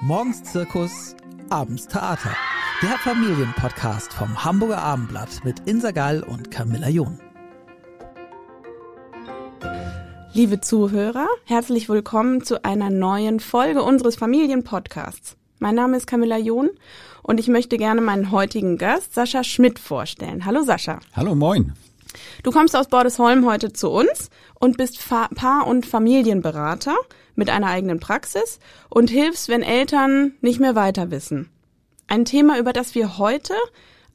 Morgens Zirkus, abends Theater. Der Familienpodcast vom Hamburger Abendblatt mit Insa Gall und Camilla John. Liebe Zuhörer, herzlich willkommen zu einer neuen Folge unseres Familienpodcasts. Mein Name ist Camilla John und ich möchte gerne meinen heutigen Gast Sascha Schmidt vorstellen. Hallo Sascha. Hallo, moin. Du kommst aus Bordesholm heute zu uns und bist Fa Paar- und Familienberater mit einer eigenen Praxis und hilfst, wenn Eltern nicht mehr weiter wissen. Ein Thema, über das wir heute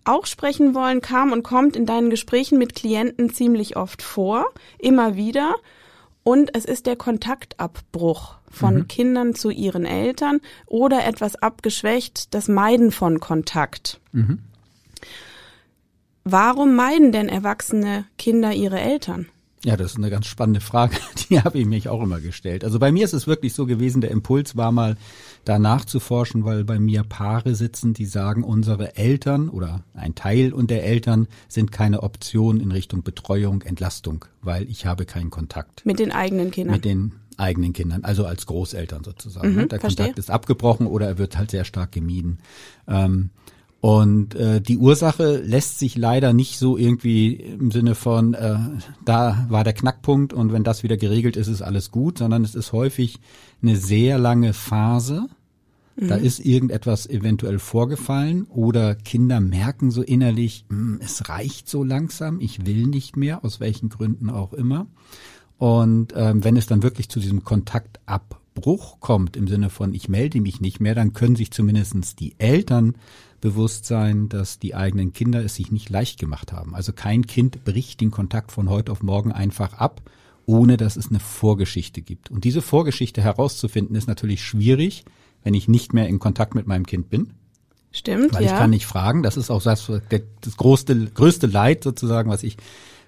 auch sprechen wollen, kam und kommt in deinen Gesprächen mit Klienten ziemlich oft vor, immer wieder. Und es ist der Kontaktabbruch von mhm. Kindern zu ihren Eltern oder etwas abgeschwächt, das Meiden von Kontakt. Mhm. Warum meiden denn erwachsene Kinder ihre Eltern? Ja, das ist eine ganz spannende Frage. Die habe ich mich auch immer gestellt. Also bei mir ist es wirklich so gewesen, der Impuls war mal da nachzuforschen, weil bei mir Paare sitzen, die sagen, unsere Eltern oder ein Teil und der Eltern sind keine Option in Richtung Betreuung, Entlastung, weil ich habe keinen Kontakt. Mit den eigenen Kindern? Mit den eigenen Kindern, also als Großeltern sozusagen. Mhm, der verstehe. Kontakt ist abgebrochen oder er wird halt sehr stark gemieden. Ähm, und äh, die Ursache lässt sich leider nicht so irgendwie im Sinne von, äh, da war der Knackpunkt und wenn das wieder geregelt ist, ist alles gut, sondern es ist häufig eine sehr lange Phase. Mhm. Da ist irgendetwas eventuell vorgefallen oder Kinder merken so innerlich, hm, es reicht so langsam, ich will nicht mehr, aus welchen Gründen auch immer. Und ähm, wenn es dann wirklich zu diesem Kontaktabbruch kommt, im Sinne von ich melde mich nicht mehr, dann können sich zumindestens die Eltern bewusst sein, dass die eigenen Kinder es sich nicht leicht gemacht haben. Also kein Kind bricht den Kontakt von heute auf morgen einfach ab, ohne dass es eine Vorgeschichte gibt. Und diese Vorgeschichte herauszufinden ist natürlich schwierig, wenn ich nicht mehr in Kontakt mit meinem Kind bin. Stimmt, Weil ja. ich kann nicht fragen. Das ist auch das, das größte, größte Leid sozusagen, was ich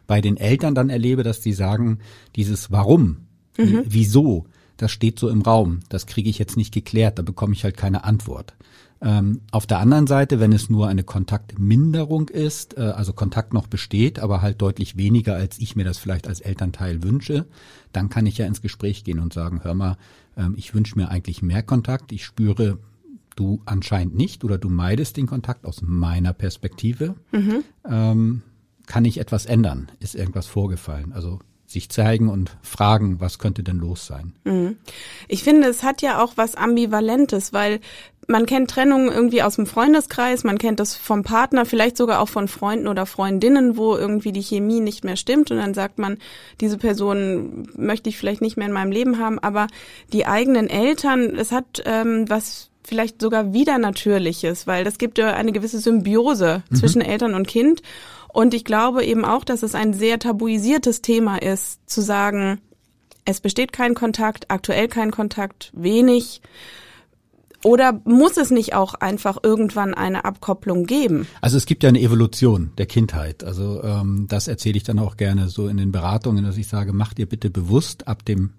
bei den Eltern dann erlebe, dass die sagen, dieses Warum, mhm. wieso, das steht so im Raum. Das kriege ich jetzt nicht geklärt. Da bekomme ich halt keine Antwort. Ähm, auf der anderen Seite, wenn es nur eine Kontaktminderung ist, äh, also Kontakt noch besteht, aber halt deutlich weniger, als ich mir das vielleicht als Elternteil wünsche, dann kann ich ja ins Gespräch gehen und sagen, hör mal, ähm, ich wünsche mir eigentlich mehr Kontakt. Ich spüre, du anscheinend nicht oder du meidest den Kontakt aus meiner Perspektive. Mhm. Ähm, kann ich etwas ändern? Ist irgendwas vorgefallen? Also sich zeigen und fragen, was könnte denn los sein? Mhm. Ich finde, es hat ja auch was Ambivalentes, weil man kennt Trennungen irgendwie aus dem Freundeskreis, man kennt das vom Partner, vielleicht sogar auch von Freunden oder Freundinnen, wo irgendwie die Chemie nicht mehr stimmt und dann sagt man, diese Person möchte ich vielleicht nicht mehr in meinem Leben haben, aber die eigenen Eltern, es hat ähm, was vielleicht sogar wieder Natürliches, weil das gibt ja eine gewisse Symbiose mhm. zwischen Eltern und Kind. Und ich glaube eben auch, dass es ein sehr tabuisiertes Thema ist, zu sagen, es besteht kein Kontakt, aktuell kein Kontakt, wenig. Oder muss es nicht auch einfach irgendwann eine Abkopplung geben? Also es gibt ja eine Evolution der Kindheit. Also ähm, das erzähle ich dann auch gerne so in den Beratungen, dass ich sage, macht ihr bitte bewusst, ab dem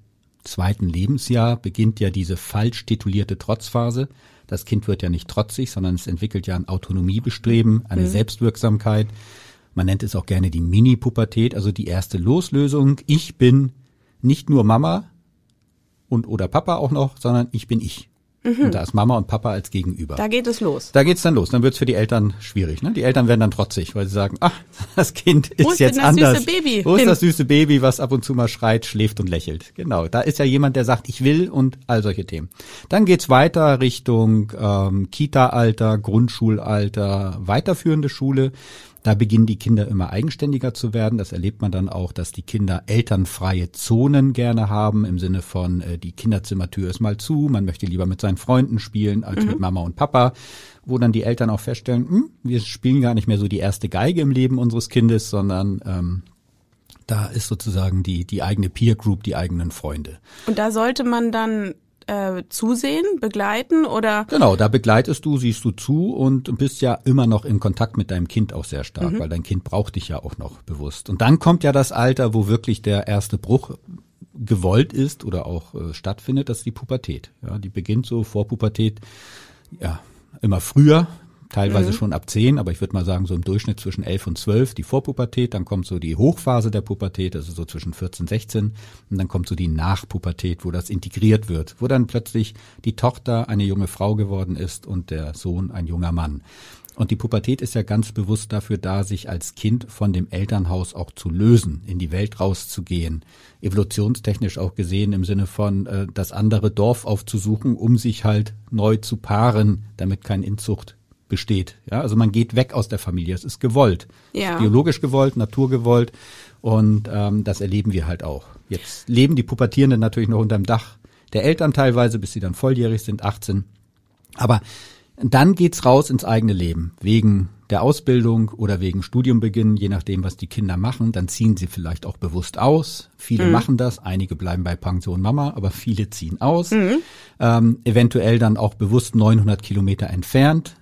zweiten Lebensjahr beginnt ja diese falsch titulierte Trotzphase. Das Kind wird ja nicht trotzig, sondern es entwickelt ja ein Autonomiebestreben, eine mhm. Selbstwirksamkeit. Man nennt es auch gerne die Mini-Pubertät, also die erste Loslösung. Ich bin nicht nur Mama und oder Papa auch noch, sondern ich bin ich. Mhm. Und da ist Mama und Papa als Gegenüber. Da geht es los. Da geht's dann los. Dann wird's für die Eltern schwierig. Ne? Die Eltern werden dann trotzig, weil sie sagen, ach, das Kind ist, Wo ist jetzt denn das anders. Süße Baby? Wo ist das süße Baby, was ab und zu mal schreit, schläft und lächelt? Genau. Da ist ja jemand, der sagt, ich will und all solche Themen. Dann geht's weiter Richtung ähm, Kita-Alter, Grundschulalter, weiterführende Schule. Da beginnen die Kinder immer eigenständiger zu werden. Das erlebt man dann auch, dass die Kinder elternfreie Zonen gerne haben, im Sinne von, äh, die Kinderzimmertür ist mal zu, man möchte lieber mit seinen Freunden spielen als mhm. mit Mama und Papa, wo dann die Eltern auch feststellen, hm, wir spielen gar nicht mehr so die erste Geige im Leben unseres Kindes, sondern ähm, da ist sozusagen die, die eigene Peer Group, die eigenen Freunde. Und da sollte man dann äh, zusehen, begleiten oder? Genau, da begleitest du, siehst du zu und bist ja immer noch in Kontakt mit deinem Kind auch sehr stark, mhm. weil dein Kind braucht dich ja auch noch bewusst. Und dann kommt ja das Alter, wo wirklich der erste Bruch gewollt ist oder auch äh, stattfindet, das ist die Pubertät. Ja, die beginnt so vor Pubertät, ja, immer früher. Teilweise mhm. schon ab zehn, aber ich würde mal sagen so im Durchschnitt zwischen elf und zwölf die Vorpubertät, dann kommt so die Hochphase der Pubertät, also so zwischen 14, 16 und dann kommt so die Nachpubertät, wo das integriert wird, wo dann plötzlich die Tochter eine junge Frau geworden ist und der Sohn ein junger Mann. Und die Pubertät ist ja ganz bewusst dafür da, sich als Kind von dem Elternhaus auch zu lösen, in die Welt rauszugehen, evolutionstechnisch auch gesehen im Sinne von äh, das andere Dorf aufzusuchen, um sich halt neu zu paaren, damit kein Inzucht besteht. Ja, also man geht weg aus der Familie. Es ist gewollt, ja. biologisch gewollt, naturgewollt und ähm, das erleben wir halt auch. Jetzt leben die Pubertierenden natürlich noch unterm Dach der Eltern teilweise, bis sie dann volljährig sind, 18. Aber dann geht's raus ins eigene Leben. Wegen der Ausbildung oder wegen Studiumbeginn, je nachdem, was die Kinder machen, dann ziehen sie vielleicht auch bewusst aus. Viele mhm. machen das, einige bleiben bei Pension Mama, aber viele ziehen aus. Mhm. Ähm, eventuell dann auch bewusst 900 Kilometer entfernt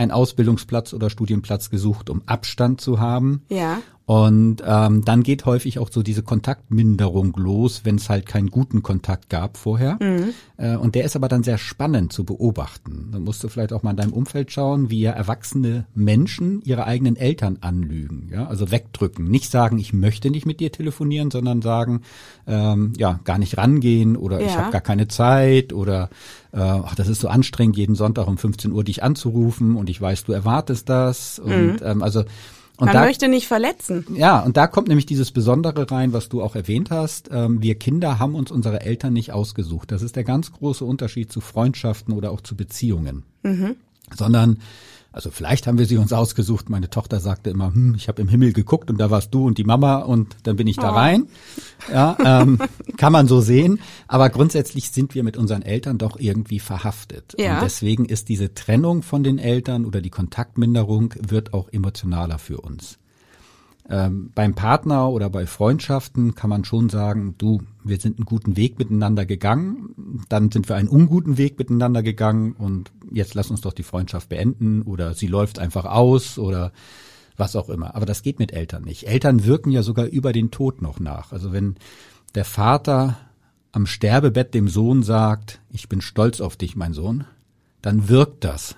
einen Ausbildungsplatz oder Studienplatz gesucht, um Abstand zu haben. Ja. Und ähm, dann geht häufig auch so diese Kontaktminderung los, wenn es halt keinen guten Kontakt gab vorher. Mhm. Äh, und der ist aber dann sehr spannend zu beobachten. Da musst du vielleicht auch mal in deinem Umfeld schauen, wie ja erwachsene Menschen ihre eigenen Eltern anlügen. Ja? Also wegdrücken. Nicht sagen, ich möchte nicht mit dir telefonieren, sondern sagen, ähm, ja, gar nicht rangehen oder ja. ich habe gar keine Zeit oder äh, ach, das ist so anstrengend, jeden Sonntag um 15 Uhr dich anzurufen und ich weiß, du erwartest das. Und mhm. ähm, also und Man da, möchte nicht verletzen. Ja, und da kommt nämlich dieses Besondere rein, was du auch erwähnt hast. Ähm, wir Kinder haben uns unsere Eltern nicht ausgesucht. Das ist der ganz große Unterschied zu Freundschaften oder auch zu Beziehungen. Mhm. Sondern also vielleicht haben wir sie uns ausgesucht. Meine Tochter sagte immer, hm, ich habe im Himmel geguckt und da warst du und die Mama und dann bin ich da oh. rein. Ja, ähm, kann man so sehen. Aber grundsätzlich sind wir mit unseren Eltern doch irgendwie verhaftet. Ja. Und deswegen ist diese Trennung von den Eltern oder die Kontaktminderung wird auch emotionaler für uns. Ähm, beim Partner oder bei Freundschaften kann man schon sagen, du, wir sind einen guten Weg miteinander gegangen, dann sind wir einen unguten Weg miteinander gegangen und jetzt lass uns doch die Freundschaft beenden oder sie läuft einfach aus oder was auch immer. Aber das geht mit Eltern nicht. Eltern wirken ja sogar über den Tod noch nach. Also wenn der Vater am Sterbebett dem Sohn sagt, ich bin stolz auf dich, mein Sohn, dann wirkt das.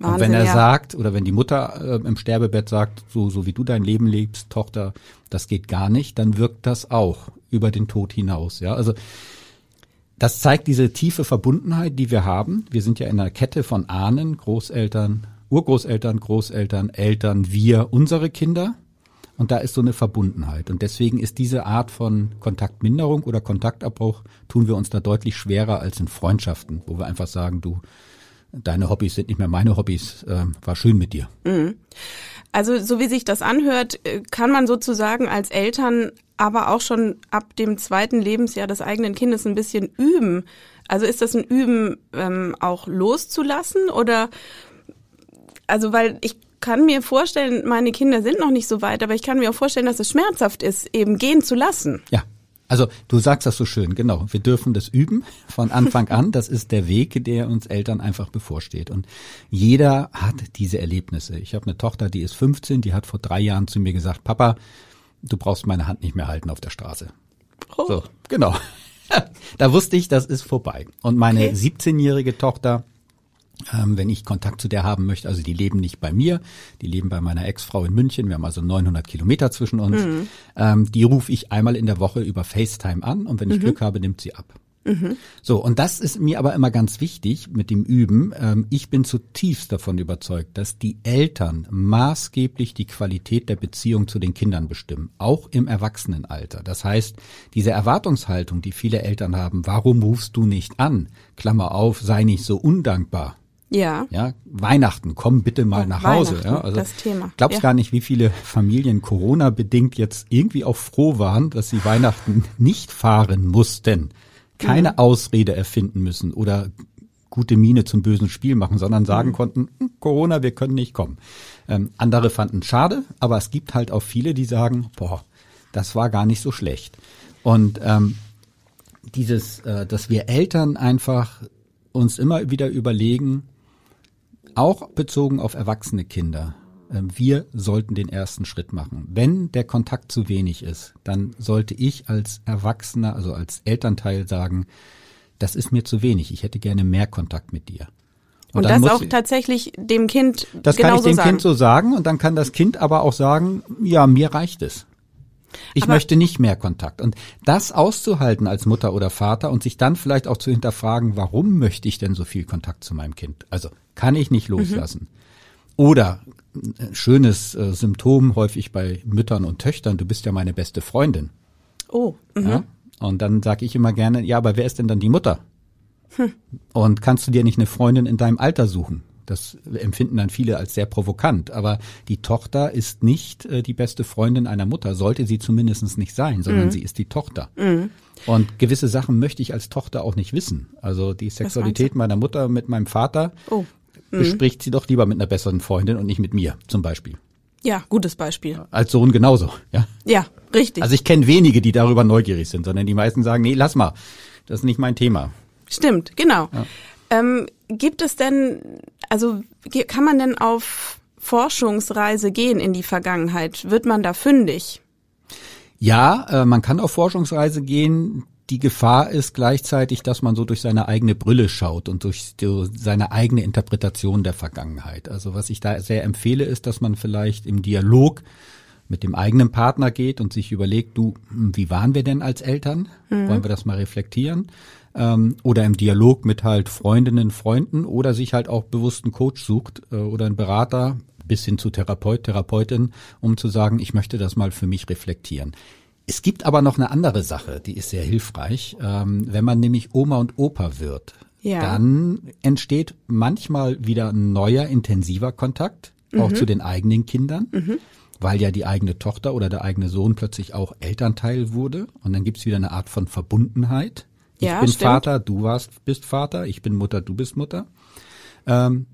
Wahnsinn, und wenn er ja. sagt, oder wenn die Mutter äh, im Sterbebett sagt, so, so wie du dein Leben lebst, Tochter, das geht gar nicht, dann wirkt das auch über den Tod hinaus. Ja, also das zeigt diese tiefe Verbundenheit, die wir haben. Wir sind ja in einer Kette von Ahnen, Großeltern, Urgroßeltern, Großeltern, Eltern, wir, unsere Kinder. Und da ist so eine Verbundenheit. Und deswegen ist diese Art von Kontaktminderung oder Kontaktabbruch, tun wir uns da deutlich schwerer als in Freundschaften, wo wir einfach sagen, du, deine Hobbys sind nicht mehr meine Hobbys, äh, war schön mit dir. Mhm. Also so wie sich das anhört, äh, kann man sozusagen als Eltern aber auch schon ab dem zweiten Lebensjahr des eigenen Kindes ein bisschen üben. Also ist das ein Üben ähm, auch loszulassen oder also weil ich kann mir vorstellen, meine Kinder sind noch nicht so weit, aber ich kann mir auch vorstellen, dass es schmerzhaft ist, eben gehen zu lassen. Ja, also du sagst das so schön, genau. Wir dürfen das üben von Anfang an. Das ist der Weg, der uns Eltern einfach bevorsteht. Und jeder hat diese Erlebnisse. Ich habe eine Tochter, die ist 15, die hat vor drei Jahren zu mir gesagt, Papa, du brauchst meine Hand nicht mehr halten auf der Straße. Oh. So, genau. da wusste ich, das ist vorbei. Und meine okay. 17-jährige Tochter, ähm, wenn ich Kontakt zu der haben möchte. Also die leben nicht bei mir, die leben bei meiner Ex-Frau in München. Wir haben also 900 Kilometer zwischen uns. Mhm. Ähm, die rufe ich einmal in der Woche über FaceTime an und wenn ich mhm. Glück habe, nimmt sie ab. Mhm. So, und das ist mir aber immer ganz wichtig mit dem Üben. Ähm, ich bin zutiefst davon überzeugt, dass die Eltern maßgeblich die Qualität der Beziehung zu den Kindern bestimmen, auch im Erwachsenenalter. Das heißt, diese Erwartungshaltung, die viele Eltern haben, warum rufst du nicht an? Klammer auf, sei nicht so undankbar. Ja. Ja, Weihnachten, komm bitte mal oh, nach Hause. Ja, also das Thema. Glaubst ja. gar nicht, wie viele Familien Corona bedingt jetzt irgendwie auch froh waren, dass sie Weihnachten nicht fahren mussten, keine mhm. Ausrede erfinden müssen oder gute Miene zum bösen Spiel machen, sondern sagen mhm. konnten, hm, Corona, wir können nicht kommen. Ähm, andere fanden schade, aber es gibt halt auch viele, die sagen, boah, das war gar nicht so schlecht. Und ähm, dieses, äh, dass wir Eltern einfach uns immer wieder überlegen, auch bezogen auf erwachsene Kinder. Ähm, wir sollten den ersten Schritt machen. Wenn der Kontakt zu wenig ist, dann sollte ich als Erwachsener, also als Elternteil sagen, das ist mir zu wenig. Ich hätte gerne mehr Kontakt mit dir. Und, dann das muss auch tatsächlich dem Kind Das kann ich dem sagen. Kind so sagen und dann kann das Kind aber auch sagen, ja, mir reicht es. Ich Aber- möchte nicht mehr Kontakt. Und das auszuhalten als Mutter oder Vater und sich dann vielleicht auch zu hinterfragen, warum möchte ich denn so viel Kontakt zu meinem Kind? Also kann ich nicht loslassen. Oder ein schönes äh, Symptom häufig bei Müttern und Töchtern, du bist ja meine beste Freundin. oh, mhm. Ja? Und dann sage ich immer gerne, ja, aber wer ist denn dann die Mutter? Und kannst du dir nicht eine Freundin in deinem Alter suchen? Das empfinden dann viele als sehr provokant. Aber die Tochter ist nicht äh, die beste Freundin einer Mutter, sollte sie zumindest nicht sein, sondern sie ist die Tochter. Und gewisse Sachen möchte ich als Tochter auch nicht wissen. Also die Sexualität meiner Mutter mit meinem Vater Oh. bespricht sie doch lieber mit einer besseren Freundin und nicht mit mir, zum Beispiel. Ja, gutes Beispiel. Als Sohn genauso, ja. Ja, richtig. Also ich kenne wenige, die darüber neugierig sind, sondern die meisten sagen, nee, lass mal, das ist nicht mein Thema. Stimmt, genau. Ähm, gibt es denn, also kann man denn auf Forschungsreise gehen in die Vergangenheit? Wird man da fündig? Ja, äh, man kann auf Forschungsreise gehen. Die Gefahr ist gleichzeitig, dass man so durch seine eigene Brille schaut und durch die, seine eigene Interpretation der Vergangenheit. Also was ich da sehr empfehle, ist, dass man vielleicht im Dialog mit dem eigenen Partner geht und sich überlegt, du, hm, wie waren wir denn als Eltern? Wollen wir das mal reflektieren? Ähm, oder im Dialog mit halt Freundinnen, Freunden oder sich halt auch bewusst einen Coach sucht äh, oder einen Berater bis hin zu Therapeut, Therapeutin, um zu sagen, ich möchte das mal für mich reflektieren. Es gibt aber noch eine andere Sache, die ist sehr hilfreich. Ähm, wenn man nämlich Oma und Opa wird, Ja. dann entsteht manchmal wieder ein neuer, intensiver Kontakt, auch zu den eigenen Kindern, weil ja die eigene Tochter oder der eigene Sohn plötzlich auch Elternteil wurde. Und dann gibt's wieder eine Art von Verbundenheit. Ich Ja, bin stimmt. Vater, du warst, bist Vater, ich bin Mutter, du bist Mutter. Ähm,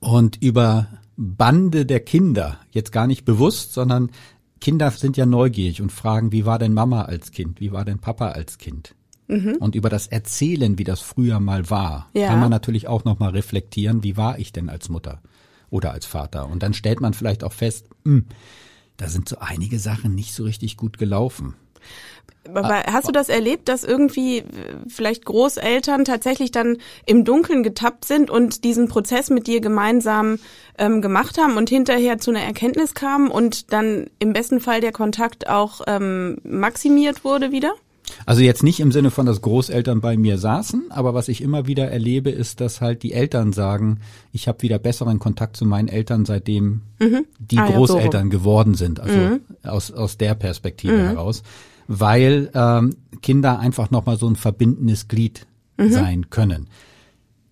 und über Bande der Kinder, jetzt gar nicht bewusst, sondern Kinder sind ja neugierig und fragen, wie war denn Mama als Kind, wie war denn Papa als Kind? Und über das Erzählen, wie das früher mal war, Ja. kann man natürlich auch nochmal reflektieren, wie war ich denn als Mutter oder als Vater? Und dann stellt man vielleicht auch fest, hm, da sind so einige Sachen nicht so richtig gut gelaufen. Aber hast du das erlebt, dass irgendwie äh, vielleicht Großeltern tatsächlich dann im Dunkeln getappt sind und diesen Prozess mit dir gemeinsam ähm, gemacht haben und hinterher zu einer Erkenntnis kamen und dann im besten Fall der Kontakt auch ähm, maximiert wurde wieder? Also jetzt nicht im Sinne von, dass Großeltern bei mir saßen, aber was ich immer wieder erlebe, ist, dass halt die Eltern sagen, ich habe wieder besseren Kontakt zu meinen Eltern, seitdem die Ah ja, so Großeltern geworden sind. Also aus, aus der Perspektive heraus. Weil ähm, Kinder einfach nochmal so ein verbindendes Glied sein können.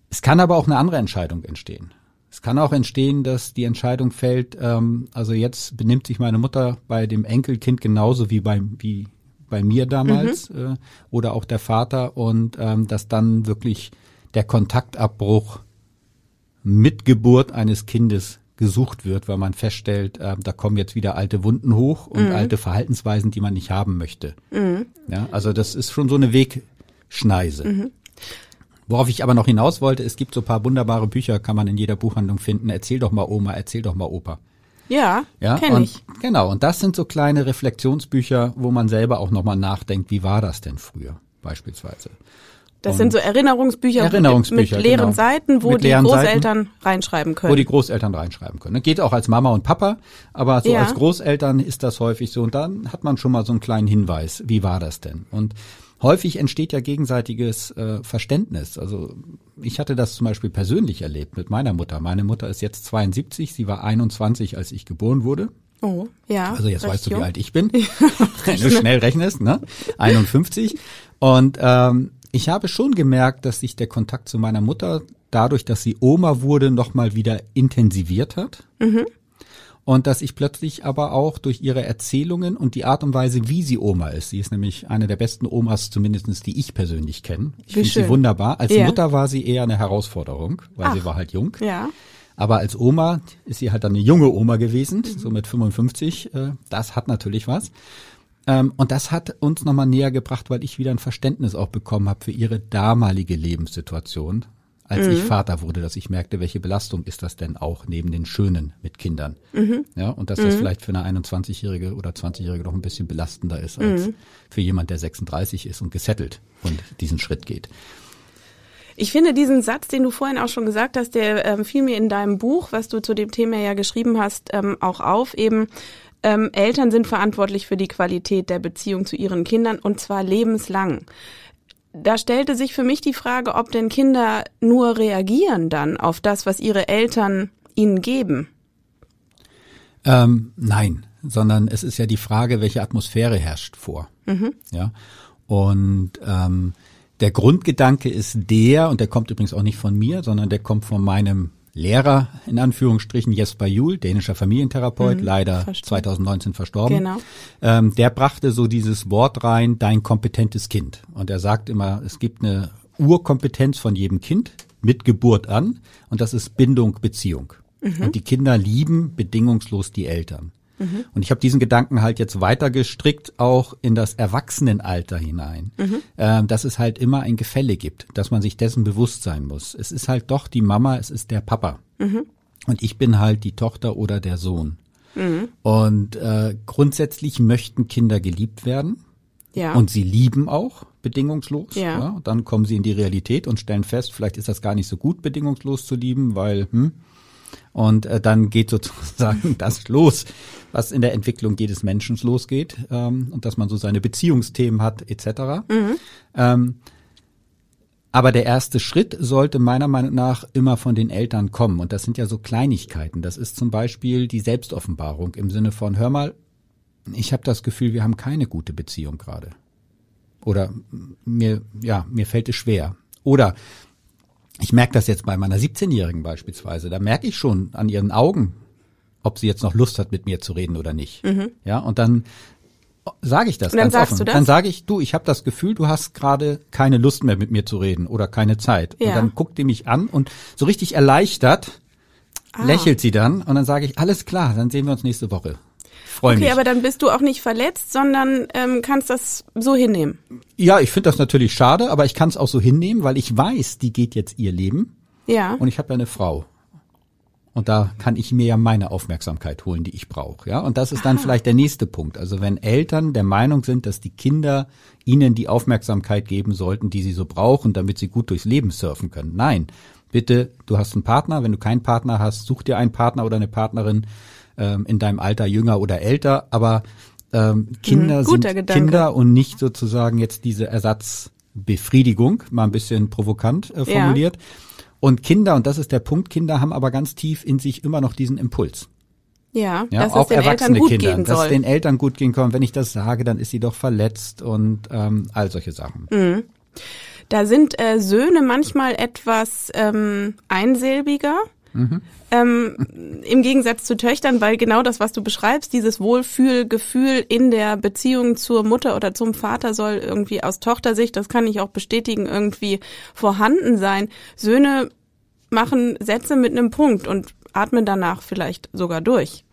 Es kann aber auch eine andere Entscheidung entstehen. Es kann auch entstehen, dass die Entscheidung fällt, ähm, also jetzt benimmt sich meine Mutter bei dem Enkelkind genauso wie bei, wie bei mir damals äh, oder auch der Vater und ähm, dass dann wirklich der Kontaktabbruch mit Geburt eines Kindes gesucht wird, weil man feststellt, äh, da kommen jetzt wieder alte Wunden hoch und alte Verhaltensweisen, die man nicht haben möchte. Ja, also das ist schon so eine Wegschneise. Worauf ich aber noch hinaus wollte, es gibt so ein paar wunderbare Bücher, kann man in jeder Buchhandlung finden. Erzähl doch mal Oma, erzähl doch mal Opa. Ja, Ja, kenne ich. Genau, und das sind so kleine Reflexionsbücher, wo man selber auch nochmal nachdenkt, wie war das denn früher, beispielsweise. Das und- sind so Erinnerungsbücher, Erinnerungsbücher, mit leeren genau. Seiten, wo Mit die leeren Großeltern reinschreiben können. Wo die Großeltern reinschreiben können. Geht auch als Mama und Papa, aber so Ja. als Großeltern ist das häufig so. Und dann hat man schon mal so einen kleinen Hinweis, wie war das denn? Und häufig entsteht ja gegenseitiges äh, Verständnis. Also ich hatte das zum Beispiel persönlich erlebt mit meiner Mutter. Meine Mutter ist jetzt 72, sie war 21, als ich geboren wurde. oh, ja. Also jetzt weißt du, jung. wie alt ich bin. Wenn du schnell rechnest, ne? 51. Und ähm, ich habe schon gemerkt, dass sich der Kontakt zu meiner Mutter dadurch, dass sie Oma wurde, nochmal wieder intensiviert hat. Und dass ich plötzlich aber auch durch ihre Erzählungen und die Art und Weise, wie sie Oma ist, sie ist nämlich eine der besten Omas, zumindestens die ich persönlich kenne. Ich finde sie wunderbar. Als Ja. Mutter war sie eher eine Herausforderung, weil sie Ach. war halt jung. Ja. Aber als Oma ist sie halt dann eine junge Oma gewesen, so mit 55. Äh, das hat natürlich was. Ähm, und das hat uns nochmal näher gebracht, weil ich wieder ein Verständnis auch bekommen habe für ihre damalige Lebenssituation, als ich Vater wurde, dass ich merkte, welche Belastung ist das denn auch neben den Schönen mit Kindern. Ja, und dass das vielleicht für eine 21-Jährige oder 20-Jährige noch ein bisschen belastender ist als für jemand, der 36 ist und gesettelt und diesen Schritt geht. Ich finde diesen Satz, den du vorhin auch schon gesagt hast, der ähm, fiel mir in deinem Buch, was du zu dem Thema ja geschrieben hast, ähm, auch auf, eben ähm, Eltern sind verantwortlich für die Qualität der Beziehung zu ihren Kindern und zwar lebenslang. Da stellte sich für mich die Frage, ob denn Kinder nur reagieren dann auf das, was ihre Eltern ihnen geben. Ähm, nein, sondern es ist ja die Frage, welche Atmosphäre herrscht vor. Mhm. Ja. Und ähm, der Grundgedanke ist der, und der kommt übrigens auch nicht von mir, sondern der kommt von meinem Lehrer, in Anführungsstrichen, Jesper Juhl, dänischer Familientherapeut, mhm, leider verstehe. 2019 verstorben. Genau. Ähm, der brachte so dieses Wort rein, dein kompetentes Kind. Und er sagt immer, es gibt eine Urkompetenz von jedem Kind mit Geburt an, und das ist Bindung, Beziehung. Mhm. Und die Kinder lieben bedingungslos die Eltern. Mhm. Und ich habe diesen Gedanken halt jetzt weiter gestrickt, auch in das Erwachsenenalter hinein, mhm. äh, dass es halt immer ein Gefälle gibt, dass man sich dessen bewusst sein muss. Es ist halt doch die Mama, es ist der Papa. Mhm. Und ich bin halt die Tochter oder der Sohn. Mhm. Und äh, grundsätzlich möchten Kinder geliebt werden. Ja. Und sie lieben auch bedingungslos. Ja. ja. Dann kommen sie in die Realität und stellen fest, vielleicht ist das gar nicht so gut, bedingungslos zu lieben, weil hm, und äh, dann geht sozusagen das los, was in der Entwicklung jedes Menschen losgeht ähm, und dass man so seine Beziehungsthemen hat etc. Mhm. Ähm, aber der erste Schritt sollte meiner Meinung nach immer von den Eltern kommen. Und das sind ja so Kleinigkeiten. Das ist zum Beispiel die Selbstoffenbarung im Sinne von, hör mal, ich habe das Gefühl, wir haben keine gute Beziehung gerade. Oder mir, ja, mir fällt es schwer. Oder ich merke das jetzt bei meiner 17-Jährigen beispielsweise. Da merke ich schon an ihren Augen, ob sie jetzt noch Lust hat, mit mir zu reden oder nicht. Mhm. Ja, und dann sage ich das und dann ganz sagst offen. Du das? Dann sage ich, du, ich habe das Gefühl, du hast gerade keine Lust mehr mit mir zu reden oder keine Zeit. Ja. Und dann guckt die mich an und so richtig erleichtert ah. lächelt sie dann und dann sage ich, alles klar, dann sehen wir uns nächste Woche freue okay, mich. aber dann bist du auch nicht verletzt, sondern ähm, kannst das so hinnehmen. Ja, ich finde das natürlich schade, aber ich kann es auch so hinnehmen, weil ich weiß, die geht jetzt ihr Leben. Ja. Und ich habe ja eine Frau. Und da kann ich mir ja meine Aufmerksamkeit holen, die ich brauche. Ja, und das ist dann Aha. vielleicht der nächste Punkt. Also wenn Eltern der Meinung sind, dass die Kinder ihnen die Aufmerksamkeit geben sollten, die sie so brauchen, damit sie gut durchs Leben surfen können. Nein, bitte, du hast einen Partner. Wenn du keinen Partner hast, such dir einen Partner oder eine Partnerin, ähm, in deinem Alter jünger oder älter, aber ähm, Kinder mhm, sind Gedanke. Kinder und nicht sozusagen jetzt diese Ersatzbefriedigung, mal ein bisschen provokant äh, formuliert. Ja. Und Kinder, und das ist der Punkt, Kinder haben aber ganz tief in sich immer noch diesen Impuls. Ja, ja dass auch es den erwachsene Eltern gut Kinder, gehen soll. dass es den Eltern gut gehen kann. Wenn ich das sage, dann ist sie doch verletzt und ähm, all solche Sachen. Mhm. Da sind äh, Söhne manchmal etwas ähm, einsilbiger. Mhm. Ähm, Im Gegensatz zu Töchtern, weil genau das, was du beschreibst, dieses Wohlfühlgefühl in der Beziehung zur Mutter oder zum Vater soll irgendwie aus Tochtersicht, das kann ich auch bestätigen, irgendwie vorhanden sein. Söhne machen Sätze mit einem Punkt und atmen danach vielleicht sogar durch.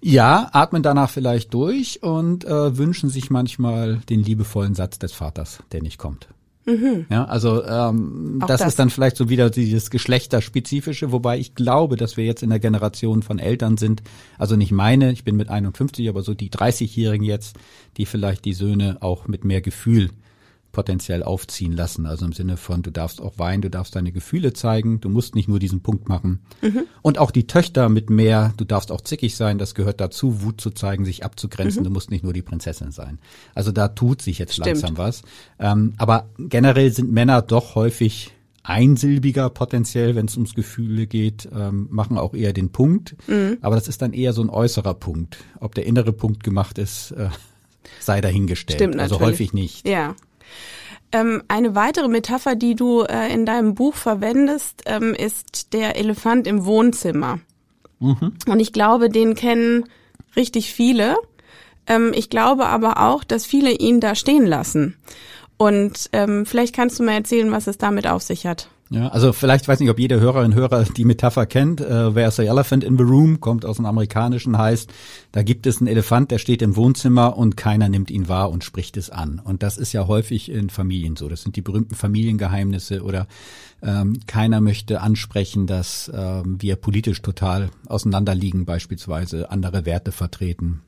Ja, atmen danach vielleicht durch und äh, wünschen sich manchmal den liebevollen Satz des Vaters, der nicht kommt. Mhm. Ja, also ähm, das, das, ist dann vielleicht so wieder dieses Geschlechterspezifische, wobei ich glaube, dass wir jetzt in der Generation von Eltern sind, also nicht meine, ich bin mit 51, aber so die 30-Jährigen jetzt, die vielleicht die Söhne auch mit mehr Gefühl potenziell aufziehen lassen. Also im Sinne von, du darfst auch weinen, du darfst deine Gefühle zeigen, du musst nicht nur diesen Punkt machen. Mhm. Und auch die Töchter mit mehr, du darfst auch zickig sein, das gehört dazu, Wut zu zeigen, sich abzugrenzen, mhm. du musst nicht nur die Prinzessin sein. Also da tut sich jetzt Stimmt. langsam was. Ähm, aber generell sind Männer doch häufig einsilbiger potenziell, wenn es ums Gefühle geht, ähm, machen auch eher den Punkt. Mhm. Aber das ist dann eher so ein äußerer Punkt. Ob der innere Punkt gemacht ist, äh, sei dahingestellt. Stimmt, also häufig nicht. Ja. Ähm, eine weitere Metapher, die du äh, in deinem Buch verwendest, ähm, ist der Elefant im Wohnzimmer. Mhm. Und ich glaube, den kennen richtig viele. Ähm, ich glaube aber auch, dass viele ihn da stehen lassen. Und ähm, vielleicht kannst du mal erzählen, was es damit auf sich hat. Ja, also vielleicht weiß nicht, ob jede Hörerin Hörer die Metapher kennt. Äh, There's the elephant in the room kommt aus dem Amerikanischen, heißt, da gibt es einen Elefant, der steht im Wohnzimmer und keiner nimmt ihn wahr und spricht es an. Und das ist ja häufig in Familien so. Das sind die berühmten Familiengeheimnisse oder ähm, keiner möchte ansprechen, dass ähm, wir politisch total auseinanderliegen, beispielsweise andere Werte vertreten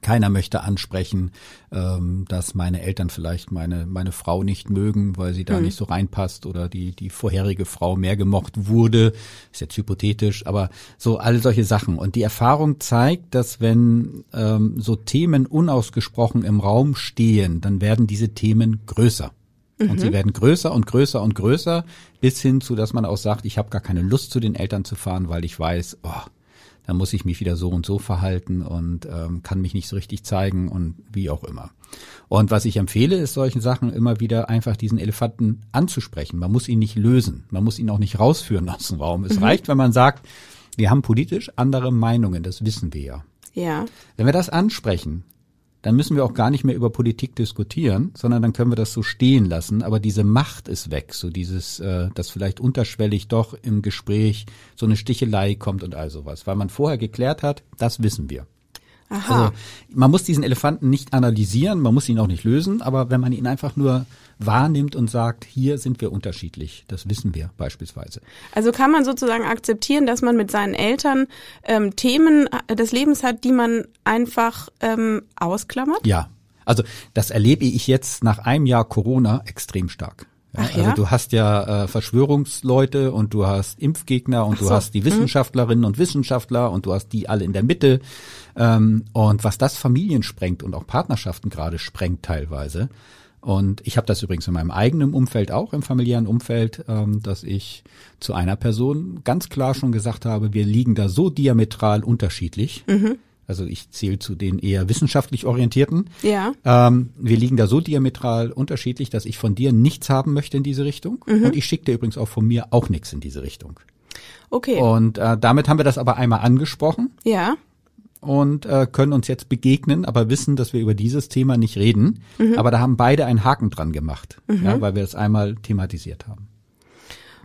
Keiner möchte ansprechen, ähm, dass meine Eltern vielleicht meine meine Frau nicht mögen, weil sie da hm. nicht so reinpasst oder die die vorherige Frau mehr gemocht wurde. Ist jetzt hypothetisch, aber so all solche Sachen. Und die Erfahrung zeigt, dass wenn ähm, so Themen unausgesprochen im Raum stehen, dann werden diese Themen größer. Und mhm. sie werden größer und größer und größer, bis hin zu, dass man auch sagt, ich habe gar keine Lust zu den Eltern zu fahren, weil ich weiß, oh, dann muss ich mich wieder so und so verhalten und ähm, kann mich nicht so richtig zeigen und wie auch immer. Und was ich empfehle, ist solchen Sachen immer wieder einfach diesen Elefanten anzusprechen. Man muss ihn nicht lösen, man muss ihn auch nicht rausführen aus dem Raum. Es mhm. reicht, wenn man sagt, wir haben politisch andere Meinungen, das wissen wir ja. Ja. Wenn wir das ansprechen, dann müssen wir auch gar nicht mehr über Politik diskutieren, sondern dann können wir das so stehen lassen. Aber diese Macht ist weg, so dieses, äh, dass vielleicht unterschwellig doch im Gespräch so eine Stichelei kommt und all sowas. Weil man vorher geklärt hat, das wissen wir. Aha. Also man muss diesen Elefanten nicht analysieren, man muss ihn auch nicht lösen, aber wenn man ihn einfach nur wahrnimmt und sagt, hier sind wir unterschiedlich, das wissen wir beispielsweise. Also kann man sozusagen akzeptieren, dass man mit seinen Eltern ähm, Themen des Lebens hat, die man einfach ähm, ausklammert? Ja, also das erlebe ich jetzt nach einem Jahr Corona extrem stark. Ja, Ach, also du hast ja äh, Verschwörungsleute und du hast Impfgegner und Ach du so. hast die mhm. Wissenschaftlerinnen und Wissenschaftler und du hast die alle in der Mitte. Ähm, und was das Familien sprengt und auch Partnerschaften gerade sprengt teilweise. Und ich habe das übrigens in meinem eigenen Umfeld auch, im familiären Umfeld, ähm, dass ich zu einer Person ganz klar schon gesagt habe, wir liegen da so diametral unterschiedlich. Mhm also ich zähle zu den eher wissenschaftlich orientierten. Ja. Ähm, wir liegen da so diametral unterschiedlich, dass ich von dir nichts haben möchte in diese Richtung. Mhm. Und ich schicke dir übrigens auch von mir auch nichts in diese Richtung. Okay. Und äh, damit haben wir das aber einmal angesprochen. Ja. Und äh, können uns jetzt begegnen, aber wissen, dass wir über dieses Thema nicht reden. Mhm. Aber da haben beide einen Haken dran gemacht, mhm. ja, weil wir es einmal thematisiert haben.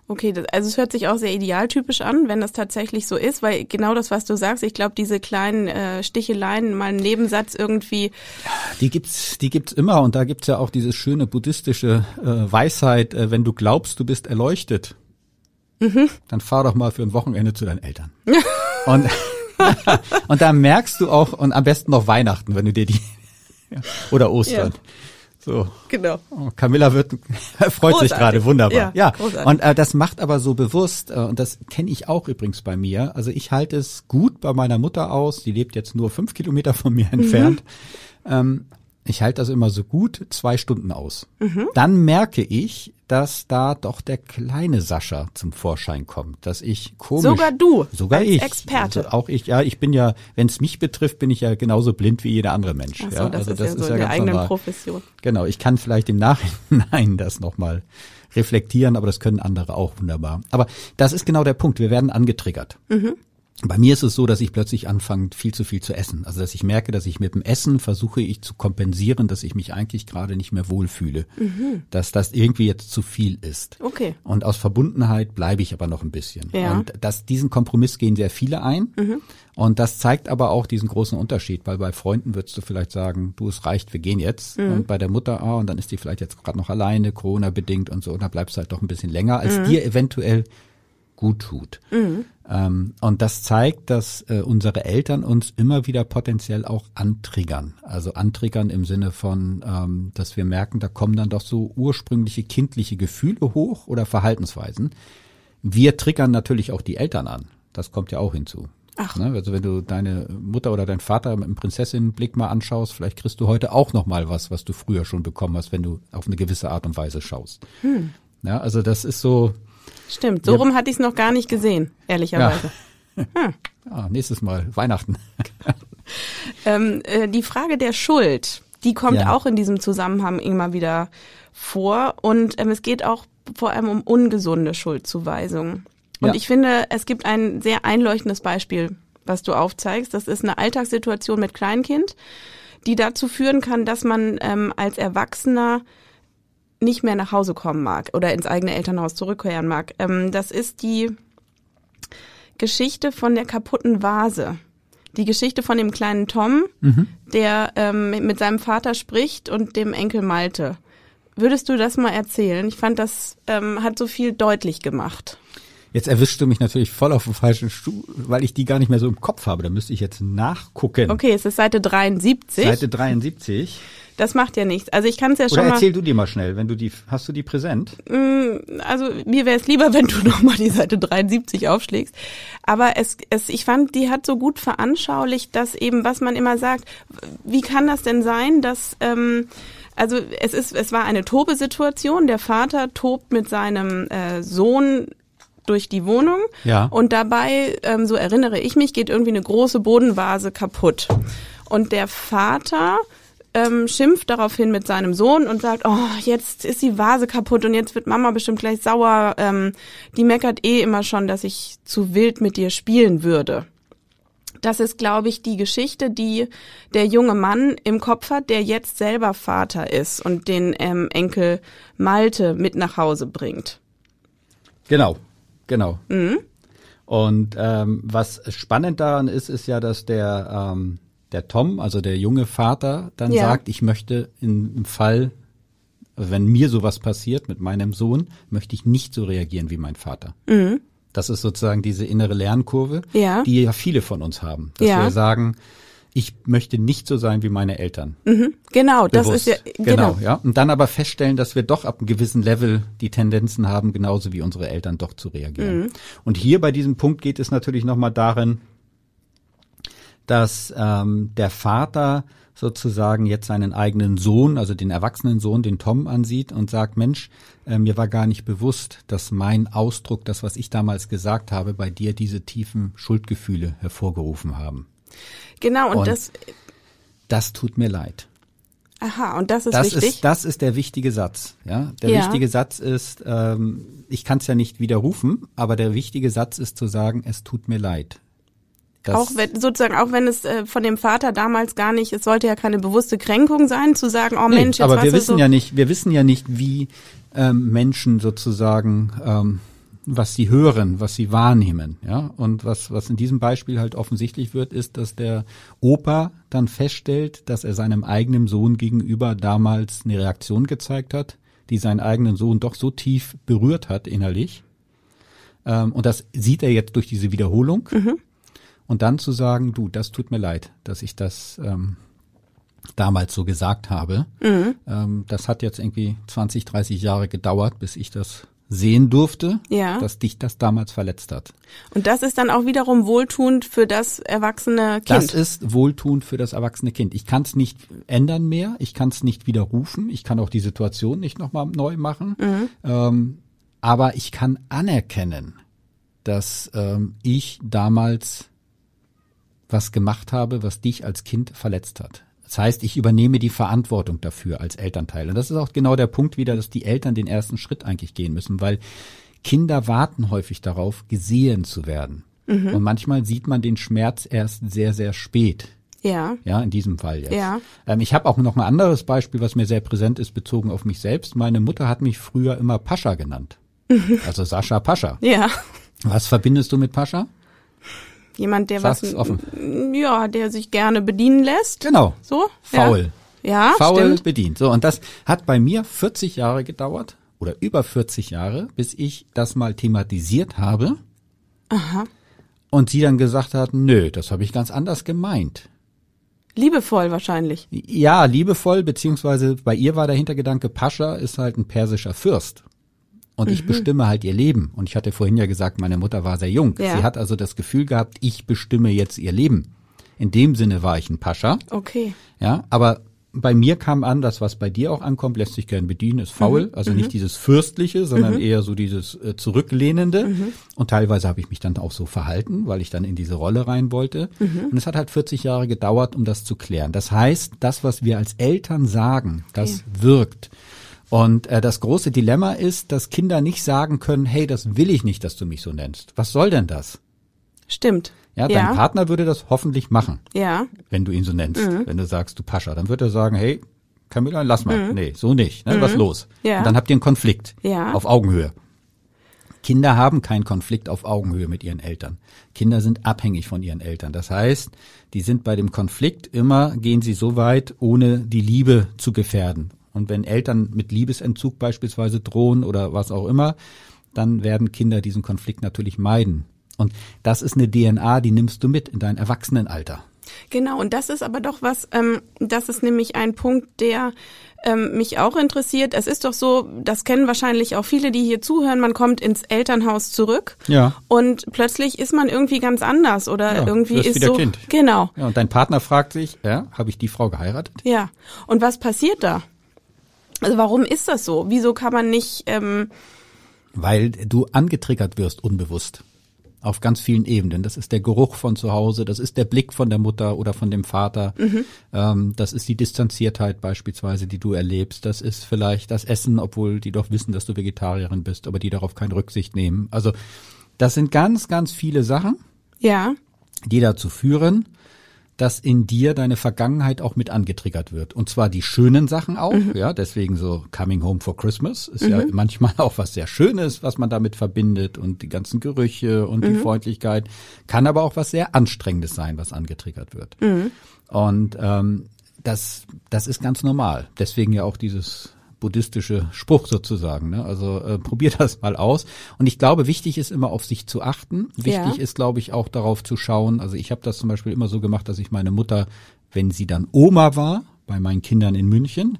Okay, das, also es hört sich auch sehr idealtypisch an, wenn das tatsächlich so ist, weil genau das, was du sagst, ich glaube, diese kleinen äh, Sticheleien, mal einen Nebensatz irgendwie. Die gibt's, die gibt's immer und da gibt's ja auch diese schöne buddhistische äh, Weisheit, äh, wenn du glaubst, du bist erleuchtet, mhm. dann fahr doch mal für ein Wochenende zu deinen Eltern. und und da merkst du auch und am besten noch Weihnachten, wenn du dir die oder Ostern. Ja. So. Genau. Oh, Camilla wird freut großartig. sich gerade wunderbar. Ja. ja. Und äh, das macht aber so bewusst äh, und das kenne ich auch übrigens bei mir. Also ich halte es gut bei meiner Mutter aus. Die lebt jetzt nur fünf Kilometer von mir mhm. entfernt. Ähm, ich halte das immer so gut zwei Stunden aus. Mhm. Dann merke ich, dass da doch der kleine Sascha zum Vorschein kommt, dass ich komisch. Sogar du. Sogar ich. Experte. Also auch ich, ja, ich bin ja, wenn es mich betrifft, bin ich ja genauso blind wie jeder andere Mensch. So, ja, das also ist das ja so ist ja ganz eigenen normal. Profession. Genau, ich kann vielleicht im Nachhinein das nochmal reflektieren, aber das können andere auch wunderbar. Aber das ist genau der Punkt. Wir werden angetriggert. Mhm. Bei mir ist es so, dass ich plötzlich anfange, viel zu viel zu essen. Also dass ich merke, dass ich mit dem Essen versuche ich zu kompensieren, dass ich mich eigentlich gerade nicht mehr wohlfühle. Mhm. Dass das irgendwie jetzt zu viel ist. Okay. Und aus Verbundenheit bleibe ich aber noch ein bisschen. Ja. Und das, diesen Kompromiss gehen sehr viele ein. Mhm. Und das zeigt aber auch diesen großen Unterschied, weil bei Freunden würdest du vielleicht sagen, du, es reicht, wir gehen jetzt. Mhm. Und bei der Mutter, ah, und dann ist die vielleicht jetzt gerade noch alleine, Corona-bedingt und so, und da bleibst du halt doch ein bisschen länger, als mhm. dir eventuell gut tut. Mhm. Ähm, und das zeigt, dass äh, unsere Eltern uns immer wieder potenziell auch antriggern. Also antriggern im Sinne von, ähm, dass wir merken, da kommen dann doch so ursprüngliche kindliche Gefühle hoch oder Verhaltensweisen. Wir triggern natürlich auch die Eltern an. Das kommt ja auch hinzu. Ach. Ne? Also wenn du deine Mutter oder deinen Vater mit einem Prinzessinnenblick mal anschaust, vielleicht kriegst du heute auch noch mal was, was du früher schon bekommen hast, wenn du auf eine gewisse Art und Weise schaust. Hm. Ja, also das ist so, Stimmt, so ja. rum hatte ich es noch gar nicht gesehen, ehrlicherweise. Ja. Hm. ja nächstes Mal, Weihnachten. ähm, äh, die Frage der Schuld, die kommt ja. auch in diesem Zusammenhang immer wieder vor. Und ähm, es geht auch vor allem um ungesunde Schuldzuweisungen. Und ja. ich finde, es gibt ein sehr einleuchtendes Beispiel, was du aufzeigst. Das ist eine Alltagssituation mit Kleinkind, die dazu führen kann, dass man ähm, als Erwachsener nicht mehr nach Hause kommen mag oder ins eigene Elternhaus zurückkehren mag. Ähm, das ist die Geschichte von der kaputten Vase. Die Geschichte von dem kleinen Tom, mhm. der ähm, mit seinem Vater spricht und dem Enkel Malte. Würdest du das mal erzählen? Ich fand, das ähm, hat so viel deutlich gemacht. Jetzt erwischst du mich natürlich voll auf dem falschen Stuhl, weil ich die gar nicht mehr so im Kopf habe. Da müsste ich jetzt nachgucken. Okay, es ist Seite 73. Seite 73. Das macht ja nichts. Also ich kann es ja schon Oder mal. erzähl du die mal schnell, wenn du die, hast du die präsent? also mir wäre es lieber, wenn du nochmal die Seite 73 aufschlägst. Aber es, es, ich fand, die hat so gut veranschaulicht, dass eben, was man immer sagt, wie kann das denn sein, dass ähm, also es ist, es war eine Tobesituation. Der Vater tobt mit seinem äh, Sohn durch die Wohnung Ja. und dabei, ähm, so erinnere ich mich, geht irgendwie eine große Bodenvase kaputt. Und der Vater ähm, schimpft daraufhin mit seinem Sohn und sagt, oh, jetzt ist die Vase kaputt und jetzt wird Mama bestimmt gleich sauer. Ähm, die meckert eh immer schon, dass ich zu wild mit dir spielen würde. Das ist, glaube ich, die Geschichte, die der junge Mann im Kopf hat, der jetzt selber Vater ist und den ähm, Enkel Malte mit nach Hause bringt. Genau, genau. Und ähm, was spannend daran ist, ist ja, dass der ähm, der Tom, also der junge Vater, dann Ja. sagt, ich möchte im Fall, also wenn mir sowas passiert mit meinem Sohn, möchte ich nicht so reagieren wie mein Vater. Das ist sozusagen diese innere Lernkurve, Ja. die ja viele von uns haben. Dass Ja. wir sagen, ich möchte nicht so sein wie meine Eltern. Genau, das Bewusst. ist ja genau. ja. Und dann aber feststellen, dass wir doch ab einem gewissen Level die Tendenzen haben, genauso wie unsere Eltern doch zu reagieren. Und hier bei diesem Punkt geht es natürlich nochmal darin, dass ähm, der Vater sozusagen jetzt seinen eigenen Sohn, also den erwachsenen Sohn, den Tom ansieht und sagt, Mensch, äh, mir war gar nicht bewusst, dass mein Ausdruck, das, was ich damals gesagt habe, bei dir diese tiefen Schuldgefühle hervorgerufen haben. Genau, und, Und das, Das tut mir leid. aha, und das ist Das wichtig. ist, das ist der wichtige Satz. Ja, der Ja. wichtige Satz ist, ähm, ich kann es ja nicht widerrufen, aber der wichtige Satz ist zu sagen, es tut mir leid. Das, auch wenn, sozusagen, auch wenn es äh, von dem Vater damals gar nicht, es sollte ja keine bewusste Kränkung sein, zu sagen, oh nee, Mensch, jetzt aber wir wissen so, ja nicht, wir wissen ja nicht, wie ähm, Menschen sozusagen, ähm, was sie hören, was sie wahrnehmen, ja. Und was, was in diesem Beispiel halt offensichtlich wird, ist, dass der Opa dann feststellt, dass er seinem eigenen Sohn gegenüber damals eine Reaktion gezeigt hat, die seinen eigenen Sohn doch so tief berührt hat innerlich. Ähm, und das sieht er jetzt durch diese Wiederholung. Und dann zu sagen, du, das tut mir leid, dass ich das ähm, damals so gesagt habe. Ähm, das hat jetzt irgendwie 20, 30 Jahre gedauert, bis ich das sehen durfte, Ja. dass dich das damals verletzt hat. und das ist dann auch wiederum wohltuend für das erwachsene Kind. Das ist wohltuend für das erwachsene Kind. Ich kann es nicht ändern mehr, ich kann es nicht widerrufen, ich kann auch die Situation nicht nochmal neu machen, ähm, aber ich kann anerkennen, dass ähm, ich damals was gemacht habe, was dich als Kind verletzt hat. Das heißt, ich übernehme die Verantwortung dafür als Elternteil. Und das ist auch genau der Punkt wieder, dass die Eltern den ersten Schritt eigentlich gehen müssen, weil Kinder warten häufig darauf, gesehen zu werden. Und manchmal sieht man den Schmerz erst sehr, sehr spät. ja. Ja, in diesem Fall jetzt. Ja. Ähm, ich habe auch noch ein anderes Beispiel, was mir sehr präsent ist, bezogen auf mich selbst. Meine Mutter hat mich früher immer Pascha genannt. Also Sascha Pascha. Ja. Was verbindest du mit Pascha? Jemand, der Sag's was, offen. ja, der sich gerne bedienen lässt. Genau. So? Faul. Ja, ja Faul stimmt. bedient. So, und das hat bei mir 40 Jahre gedauert oder über 40 Jahre, bis ich das mal thematisiert habe. Aha. Und sie dann gesagt hat, nö, das habe ich ganz anders gemeint. Liebevoll wahrscheinlich. Ja, liebevoll, beziehungsweise bei ihr war der Hintergedanke, Pascha ist halt ein persischer Fürst. Und Mhm. ich bestimme halt ihr Leben. Und ich hatte vorhin ja gesagt, meine Mutter war sehr jung. Ja. Sie hat also das Gefühl gehabt, ich bestimme jetzt ihr Leben. In dem Sinne war ich ein Pascha. Okay. Ja, aber bei mir kam an, das, was bei dir auch ankommt, lässt sich gern bedienen, ist faul. Mhm. Also nicht dieses Fürstliche, sondern eher so dieses äh, Zurücklehnende. Mhm. Und teilweise habe ich mich dann auch so verhalten, weil ich dann in diese Rolle rein wollte. Mhm. Und es hat halt 40 Jahre gedauert, um das zu klären. Das heißt, das, was wir als Eltern sagen, das wirkt. Und äh, das große Dilemma ist, dass Kinder nicht sagen können, hey, das will ich nicht, dass du mich so nennst. Was soll denn das? Stimmt. Ja, dein ja. Partner würde das hoffentlich machen Ja. wenn du ihn so nennst. Mhm. Wenn du sagst, du Pascha, dann wird er sagen, hey, Camilla, lass mal. Nee, so nicht. Ne? Was los? Mhm. Ja. Und dann habt ihr einen Konflikt Ja. auf Augenhöhe. Kinder haben keinen Konflikt auf Augenhöhe mit ihren Eltern. Kinder sind abhängig von ihren Eltern. Das heißt, die sind bei dem Konflikt immer, gehen sie so weit, ohne die Liebe zu gefährden. Und wenn Eltern mit Liebesentzug beispielsweise drohen oder was auch immer, dann werden Kinder diesen Konflikt natürlich meiden. Und das ist eine DNA, die nimmst du mit in dein Erwachsenenalter. Genau, und das ist aber doch was, ähm, das ist nämlich ein Punkt, der ähm, mich auch interessiert. Es ist doch so, das kennen wahrscheinlich auch viele, die hier zuhören, man kommt ins Elternhaus zurück Ja. und plötzlich ist man irgendwie ganz anders oder Ja, irgendwie ist wieder so Kind. genau. Ja, und dein Partner fragt sich, ja, habe ich die Frau geheiratet? Ja. Und was passiert da? Also warum ist das so? Wieso kann man nicht ähm, Weil du angetriggert wirst unbewusst. Auf ganz vielen Ebenen. Das ist der Geruch von zu Hause, das ist der Blick von der Mutter oder von dem Vater, ähm, das ist die Distanziertheit beispielsweise, die du erlebst, das ist vielleicht das Essen, obwohl die doch wissen, dass du Vegetarierin bist, aber die darauf keine Rücksicht nehmen. Also das sind ganz, ganz viele Sachen, ja, die dazu führen, dass in dir deine Vergangenheit auch mit angetriggert wird. Und zwar die schönen Sachen auch, ja, deswegen so Coming Home for Christmas ist ja manchmal auch was sehr Schönes, was man damit verbindet und die ganzen Gerüche und die Freundlichkeit. Kann aber auch was sehr Anstrengendes sein, was angetriggert wird. Und ähm, das, das ist ganz normal. Deswegen ja auch dieses buddhistische Spruch sozusagen. Ne? Also äh, probier das mal aus. Und ich glaube, wichtig ist immer auf sich zu achten. Wichtig Ja. ist, glaube ich, auch darauf zu schauen. Also ich habe das zum Beispiel immer so gemacht, dass ich meine Mutter, wenn sie dann Oma war, bei meinen Kindern in München,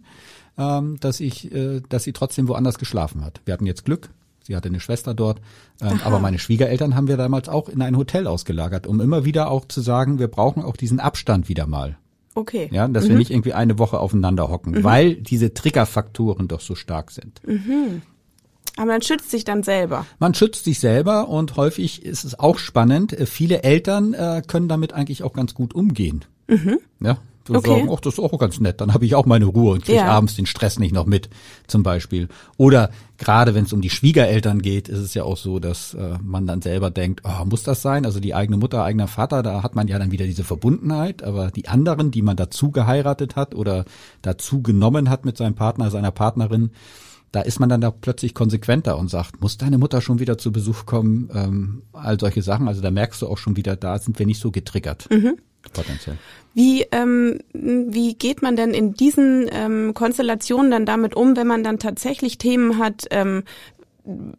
ähm, dass ich, äh, dass sie trotzdem woanders geschlafen hat. Wir hatten jetzt Glück. Sie hatte eine Schwester dort, ähm, aber meine Schwiegereltern haben wir damals auch in ein Hotel ausgelagert, um immer wieder auch zu sagen, wir brauchen auch diesen Abstand wieder mal. Okay. Ja, dass wir nicht irgendwie eine Woche aufeinander hocken, weil diese Triggerfaktoren doch so stark sind. Aber man schützt sich dann selber. Man schützt sich selber und häufig ist es auch spannend. äh, Viele Eltern äh, können damit eigentlich auch ganz gut umgehen. Ja, so Okay. sagen, ach, das ist auch ganz nett. Dann habe ich auch meine Ruhe und kriege Ja. abends den Stress nicht noch mit, zum Beispiel. Oder gerade wenn es um die Schwiegereltern geht, ist es ja auch so, dass äh, man dann selber denkt, oh, muss das sein? Also die eigene Mutter, eigener Vater, da hat man ja dann wieder diese Verbundenheit. Aber die anderen, die man dazu geheiratet hat oder dazu genommen hat mit seinem Partner, seiner Partnerin, da ist man dann da plötzlich konsequenter und sagt, muss deine Mutter schon wieder zu Besuch kommen? Ähm, all solche Sachen. Also da merkst du auch schon wieder, da sind wir nicht so getriggert. Potenziell. Wie, ähm, wie geht man denn in diesen ähm, Konstellationen dann damit um, wenn man dann tatsächlich Themen hat, ähm,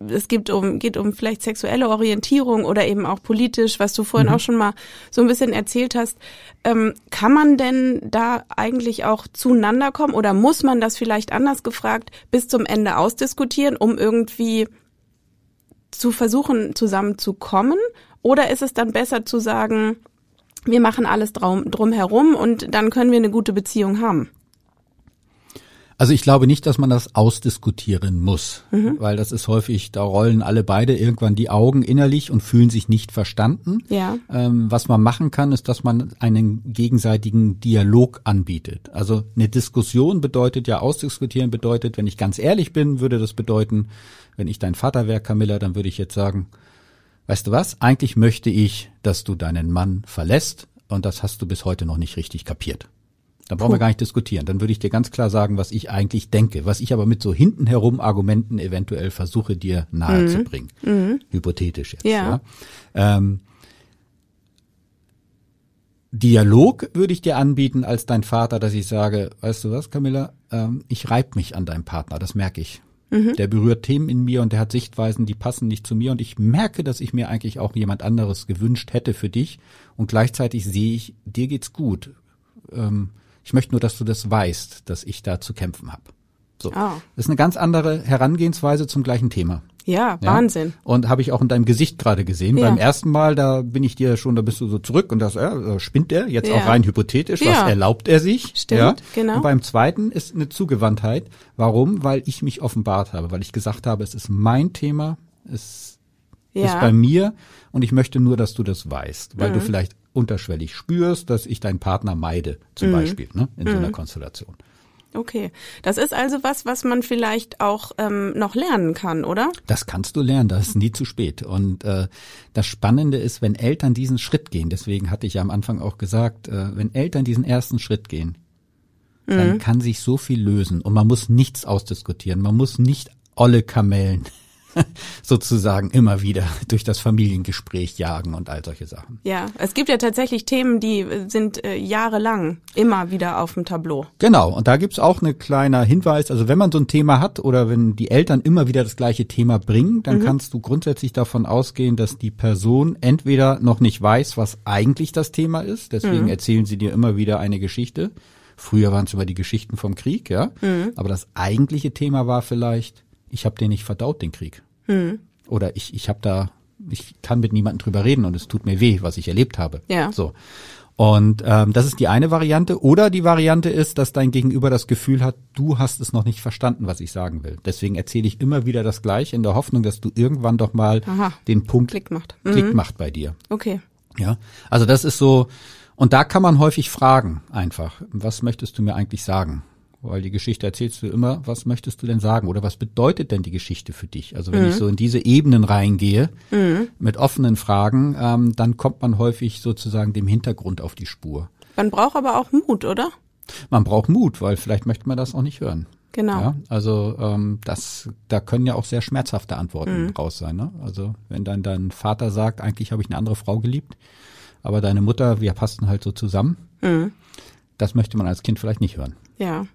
es geht um, geht um vielleicht sexuelle Orientierung oder eben auch politisch, was du vorhin auch schon mal so ein bisschen erzählt hast. Ähm, kann man denn da eigentlich auch zueinander kommen oder muss man das vielleicht anders gefragt bis zum Ende ausdiskutieren, um irgendwie zu versuchen, zusammenzukommen? Oder ist es dann besser zu sagen, wir machen alles drum, drumherum und dann können wir eine gute Beziehung haben? Also ich glaube nicht, dass man das ausdiskutieren muss, Mhm. weil das ist häufig, da rollen alle beide irgendwann die Augen innerlich und fühlen sich nicht verstanden. Ja. Ähm, was man machen kann, ist, dass man einen gegenseitigen Dialog anbietet. Also eine Diskussion bedeutet ja ausdiskutieren, bedeutet, wenn ich ganz ehrlich bin, würde das bedeuten, wenn ich dein Vater wäre, Camilla, dann würde ich jetzt sagen, weißt du was, eigentlich möchte ich, dass du deinen Mann verlässt und das hast du bis heute noch nicht richtig kapiert. Dann brauchen wir gar nicht diskutieren. Dann würde ich dir ganz klar sagen, was ich eigentlich denke, was ich aber mit so hinten herum Argumenten eventuell versuche dir nahe zu bringen. Hypothetisch jetzt. Ja. Ja. Ähm, Dialog würde ich dir anbieten als dein Vater, dass ich sage, weißt du was, Camilla, ähm, ich reib mich an deinem Partner, das merke ich. Der berührt Themen in mir und der hat Sichtweisen, die passen nicht zu mir und ich merke, dass ich mir eigentlich auch jemand anderes gewünscht hätte für dich und gleichzeitig sehe ich, dir geht's gut. Ähm, ich möchte nur, dass du das weißt, dass ich da zu kämpfen habe. So. Ah. Das ist eine ganz andere Herangehensweise zum gleichen Thema. Ja, Ja? Wahnsinn. Und habe ich auch in deinem Gesicht gerade gesehen. Ja. Beim ersten Mal, da bin ich dir schon, da bist du so zurück und das, ja, spinnt er, jetzt Ja. auch rein hypothetisch, was erlaubt er sich? Stimmt, genau. Und beim zweiten ist eine Zugewandtheit. Warum? Weil ich mich offenbart habe, weil ich gesagt habe, es ist mein Thema, es ist bei mir und ich möchte nur, dass du das weißt, weil Mhm. du vielleicht unterschwellig spürst, dass ich deinen Partner meide, zum Mhm. Beispiel, ne, in so einer Konstellation. Okay. Das ist also was, was man vielleicht auch ähm, noch lernen kann, oder? Das kannst du lernen, das ist nie zu spät. Und äh, das Spannende ist, wenn Eltern diesen Schritt gehen, deswegen hatte ich ja am Anfang auch gesagt, äh, wenn Eltern diesen ersten Schritt gehen, dann Mhm. kann sich so viel lösen und man muss nichts ausdiskutieren, man muss nicht olle Kamellen sozusagen immer wieder durch das Familiengespräch jagen und all solche Sachen. Ja, es gibt ja tatsächlich Themen, die sind äh, jahrelang immer wieder auf dem Tableau. Genau, und da gibt's auch eine kleiner Hinweis, also wenn man so ein Thema hat oder wenn die Eltern immer wieder das gleiche Thema bringen, dann mhm. kannst du grundsätzlich davon ausgehen, dass die Person entweder noch nicht weiß, was eigentlich das Thema ist, deswegen mhm. erzählen sie dir immer wieder eine Geschichte. Früher waren es über die Geschichten vom Krieg, ja, mhm. aber das eigentliche Thema war vielleicht, ich habe den nicht verdaut, den Krieg. Hm. Oder ich, ich habe da, ich kann mit niemandem drüber reden und es tut mir weh, was ich erlebt habe. Ja. So. Und ähm, das ist die eine Variante. Oder die Variante ist, dass dein Gegenüber das Gefühl hat, du hast es noch nicht verstanden, was ich sagen will. Deswegen erzähle ich immer wieder das Gleiche in der Hoffnung, dass du irgendwann doch mal Aha. den Punkt Klick macht. Klick mhm. macht bei dir. Okay. Ja. Also das ist so, und da kann man häufig fragen einfach, was möchtest du mir eigentlich sagen? Weil die Geschichte erzählst du immer, was möchtest du denn sagen oder was bedeutet denn die Geschichte für dich? Also wenn mhm. ich so in diese Ebenen reingehe mhm. mit offenen Fragen, ähm, dann kommt man häufig sozusagen dem Hintergrund auf die Spur. Man braucht aber auch Mut, oder? Man braucht Mut, weil vielleicht möchte man das auch nicht hören. Genau. Ja, also ähm, das, da können ja auch sehr schmerzhafte Antworten mhm. raus sein. Ne? Also wenn dann dein Vater sagt, eigentlich habe ich eine andere Frau geliebt, aber deine Mutter, wir passen halt so zusammen. Mhm. Das möchte man als Kind vielleicht nicht hören. Ja.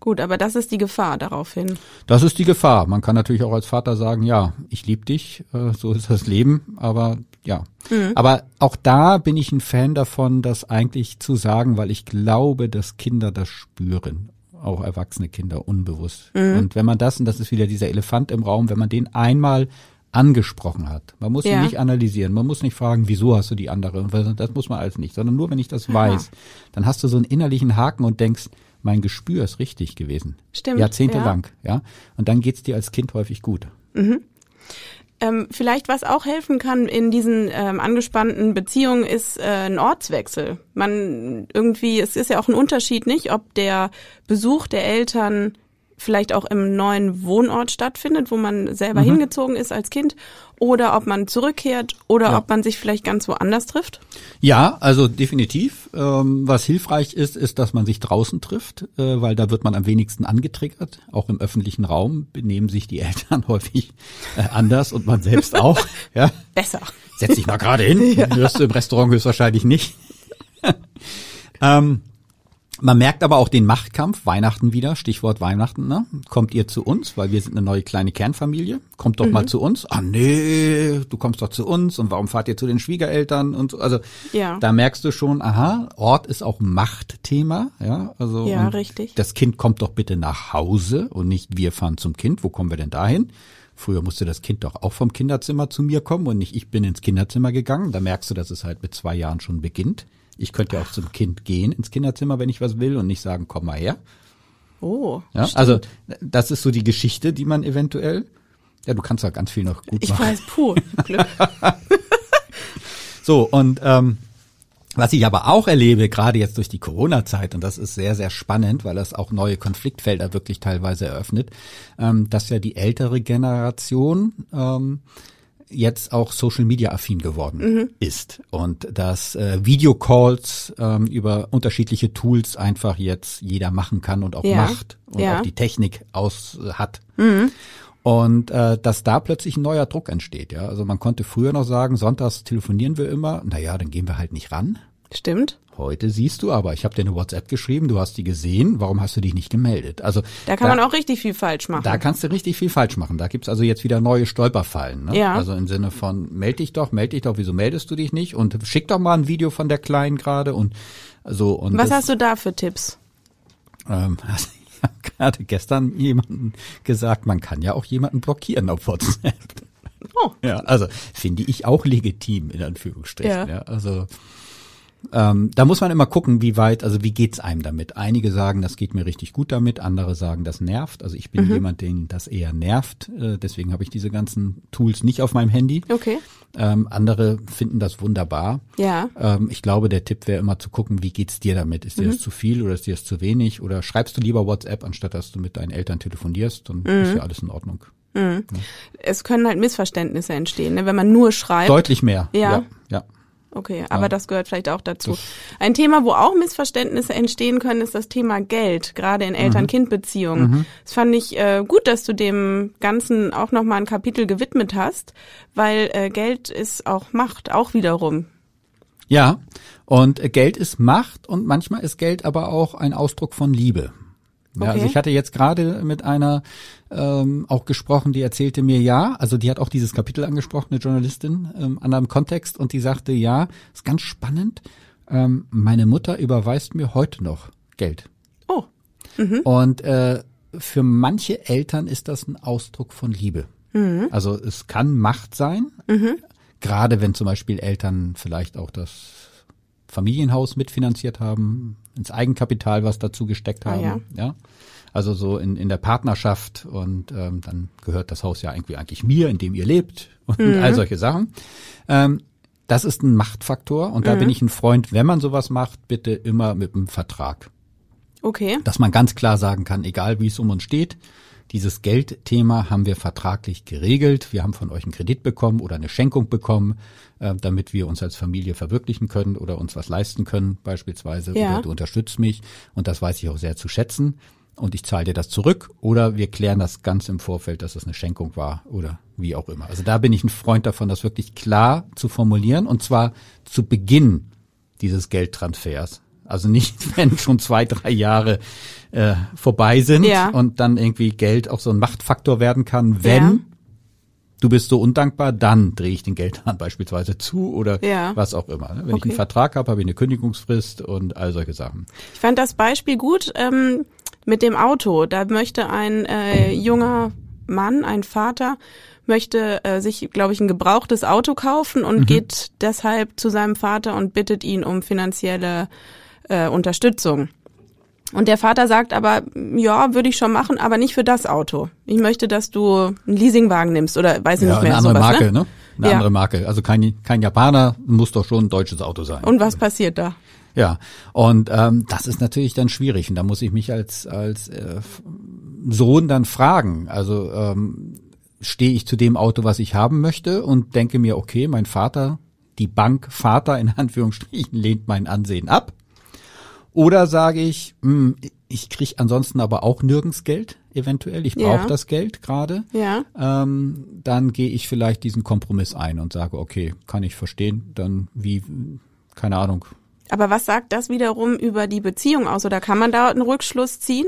Gut, aber das ist die Gefahr daraufhin. Das ist die Gefahr. Man kann natürlich auch als Vater sagen, ja, ich liebe dich, äh, so ist das Leben, aber ja. Mhm. Aber auch da bin ich ein Fan davon, das eigentlich zu sagen, weil ich glaube, dass Kinder das spüren. Auch erwachsene Kinder unbewusst. Mhm. Und wenn man das, und das ist wieder dieser Elefant im Raum, wenn man den einmal angesprochen hat. Man muss ja. ihn nicht analysieren, man muss nicht fragen, wieso hast du die andere, das muss man alles nicht, sondern nur wenn ich das weiß, dann hast du so einen innerlichen Haken und denkst, mein Gespür ist richtig gewesen. Stimmt. Jahrzehntelang, ja. ja? Und dann geht's dir als Kind häufig gut. Mhm. Ähm, vielleicht was auch helfen kann in diesen ähm, angespannten Beziehungen ist äh, ein Ortswechsel. Man irgendwie, es ist ja auch ein Unterschied, nicht, ob der Besuch der Eltern vielleicht auch im neuen Wohnort stattfindet, wo man selber mhm. hingezogen ist als Kind, oder ob man zurückkehrt oder ja. ob man sich vielleicht ganz woanders trifft? Ja, also definitiv. Ähm, was hilfreich ist, ist, dass man sich draußen trifft, äh, weil da wird man am wenigsten angetriggert. Auch im öffentlichen Raum benehmen sich die Eltern häufig äh, anders und man selbst auch. ja. Besser. Setz dich mal gerade hin. Ja. Hörst du im Restaurant höchstwahrscheinlich nicht. ähm, man merkt aber auch den Machtkampf, Weihnachten wieder, Stichwort Weihnachten, ne? Kommt ihr zu uns, weil wir sind eine neue kleine Kernfamilie. Kommt doch mhm. mal zu uns. Ah nee, du kommst doch zu uns und warum fahrt ihr zu den Schwiegereltern und so. Also ja. da merkst du schon, aha, Ort ist auch Machtthema, ja. Also ja, richtig. das Kind kommt doch bitte nach Hause und nicht wir fahren zum Kind. Wo kommen wir denn dahin? Früher musste das Kind doch auch vom Kinderzimmer zu mir kommen und nicht ich bin ins Kinderzimmer gegangen. Da merkst du, dass es halt mit zwei Jahren schon beginnt. Ich könnte ja auch zum Kind gehen ins Kinderzimmer, wenn ich was will und nicht sagen, komm mal her. Oh. Ja, also das ist so die Geschichte, die man eventuell. Ja, du kannst da ganz viel noch gut ich machen. Ich weiß, puh, Glück. so, und ähm, was ich aber auch erlebe, gerade jetzt durch die Corona-Zeit, und das ist sehr, sehr spannend, weil das auch neue Konfliktfelder wirklich teilweise eröffnet, ähm, dass ja die ältere Generation ähm, jetzt auch Social Media affin geworden mhm. ist und dass äh, Videocalls ähm, über unterschiedliche Tools einfach jetzt jeder machen kann und auch ja. macht und ja. auch die Technik aus äh, hat. Mhm. Und äh, dass da plötzlich ein neuer Druck entsteht, ja. Also man konnte früher noch sagen, sonntags telefonieren wir immer, naja, dann gehen wir halt nicht ran. Stimmt. Heute siehst du aber, ich habe dir eine WhatsApp geschrieben, du hast die gesehen, warum hast du dich nicht gemeldet? Also da kann da, man auch richtig viel falsch machen. Da kannst du richtig viel falsch machen. Da gibt's also jetzt wieder neue Stolperfallen. Ne? Ja. Also im Sinne von meld dich doch, meld dich doch, wieso meldest du dich nicht? Und schick doch mal ein Video von der Kleinen gerade und so. Und Was das, hast du da für Tipps? Ähm, also ich habe gerade gestern jemanden gesagt, man kann ja auch jemanden blockieren auf WhatsApp. Oh. Ja, also finde ich auch legitim in Anführungsstrichen. Ja. ja also ähm, da muss man immer gucken, wie weit, also wie geht's einem damit. Einige sagen, das geht mir richtig gut damit, andere sagen, das nervt. Also ich bin mhm. jemand, den das eher nervt. Äh, deswegen habe ich diese ganzen Tools nicht auf meinem Handy. Okay. Ähm, andere finden das wunderbar. Ja. Ähm, ich glaube, der Tipp wäre immer zu gucken, wie geht's dir damit? Ist dir mhm. das zu viel oder ist dir das zu wenig? Oder schreibst du lieber WhatsApp, anstatt dass du mit deinen Eltern telefonierst? Dann mhm. ist ja alles in Ordnung. Mhm. Ja. Es können halt Missverständnisse entstehen, ne? wenn man nur schreibt. Deutlich mehr. Ja. ja. ja. Okay, aber ja. das gehört vielleicht auch dazu. Ein Thema, wo auch Missverständnisse entstehen können, ist das Thema Geld, gerade in Eltern-Kind-Beziehungen. Mhm. Das fand ich äh, gut, dass du dem Ganzen auch nochmal ein Kapitel gewidmet hast, weil äh, Geld ist auch Macht, auch wiederum. Ja, und Geld ist Macht und manchmal ist Geld aber auch ein Ausdruck von Liebe. Ja, also okay. Also ich hatte jetzt gerade mit einer ähm, auch gesprochen, die erzählte mir ja, also die hat auch dieses Kapitel angesprochen, eine Journalistin, ähm, an einem Kontext und die sagte, ja, ist ganz spannend, ähm, meine Mutter überweist mir heute noch Geld. Oh. Mhm. Und äh, für manche Eltern ist das ein Ausdruck von Liebe. Mhm. Also es kann Macht sein, mhm. gerade wenn zum Beispiel Eltern vielleicht auch das Familienhaus mitfinanziert haben, ins Eigenkapital was dazu gesteckt haben. Ah, ja. ja. Also so in, in der Partnerschaft und ähm, dann gehört das Haus ja irgendwie eigentlich mir, in dem ihr lebt und mhm. all solche Sachen. Ähm, das ist ein Machtfaktor und da mhm. bin ich ein Freund, wenn man sowas macht, bitte immer mit einem Vertrag. Okay. Dass man ganz klar sagen kann, egal wie es um uns steht, dieses Geldthema haben wir vertraglich geregelt. Wir haben von euch einen Kredit bekommen oder eine Schenkung bekommen, äh, damit wir uns als Familie verwirklichen können oder uns was leisten können, beispielsweise. Ja. Oder du unterstützt mich. Und das weiß ich auch sehr zu schätzen. Und ich zahle dir das zurück. Oder wir klären das ganz im Vorfeld, dass es eine Schenkung war oder wie auch immer. Also da bin ich ein Freund davon, das wirklich klar zu formulieren. Und zwar zu Beginn dieses Geldtransfers. Also nicht, wenn schon zwei, drei Jahre äh, vorbei sind ja. und dann irgendwie Geld auch so ein Machtfaktor werden kann, wenn ja. du bist so undankbar, dann drehe ich den Geldhahn beispielsweise zu oder ja. was auch immer. Ne? Wenn okay. ich einen Vertrag habe, habe ich eine Kündigungsfrist und all solche Sachen. Ich fand das Beispiel gut ähm, mit dem Auto. Da möchte ein äh, junger Mann, ein Vater, möchte äh, sich, glaube ich, ein gebrauchtes Auto kaufen und mhm. geht deshalb zu seinem Vater und bittet ihn um finanzielle äh, Unterstützung. Und der Vater sagt aber, ja, würde ich schon machen, aber nicht für das Auto. Ich möchte, dass du einen Leasingwagen nimmst oder weiß ich ja, nicht mehr. Eine andere sowas, Marke, ne? ne? Eine ja. andere Marke. Also kein, kein Japaner muss doch schon ein deutsches Auto sein. Und was passiert da? Ja, und ähm, das ist natürlich dann schwierig. Und da muss ich mich als, als äh, Sohn dann fragen. Also ähm, stehe ich zu dem Auto, was ich haben möchte und denke mir, okay, mein Vater, die Bank Vater in Anführungsstrichen, lehnt mein Ansehen ab oder sage ich, mh, hm, ich krieg ansonsten aber auch nirgends Geld, eventuell. Ich brauche ja. das Geld gerade. Ja. Ähm, dann gehe ich vielleicht diesen Kompromiss ein und sage, okay, kann ich verstehen. Dann wie, keine Ahnung. Aber was sagt das wiederum über die Beziehung aus? Oder kann man da einen Rückschluss ziehen?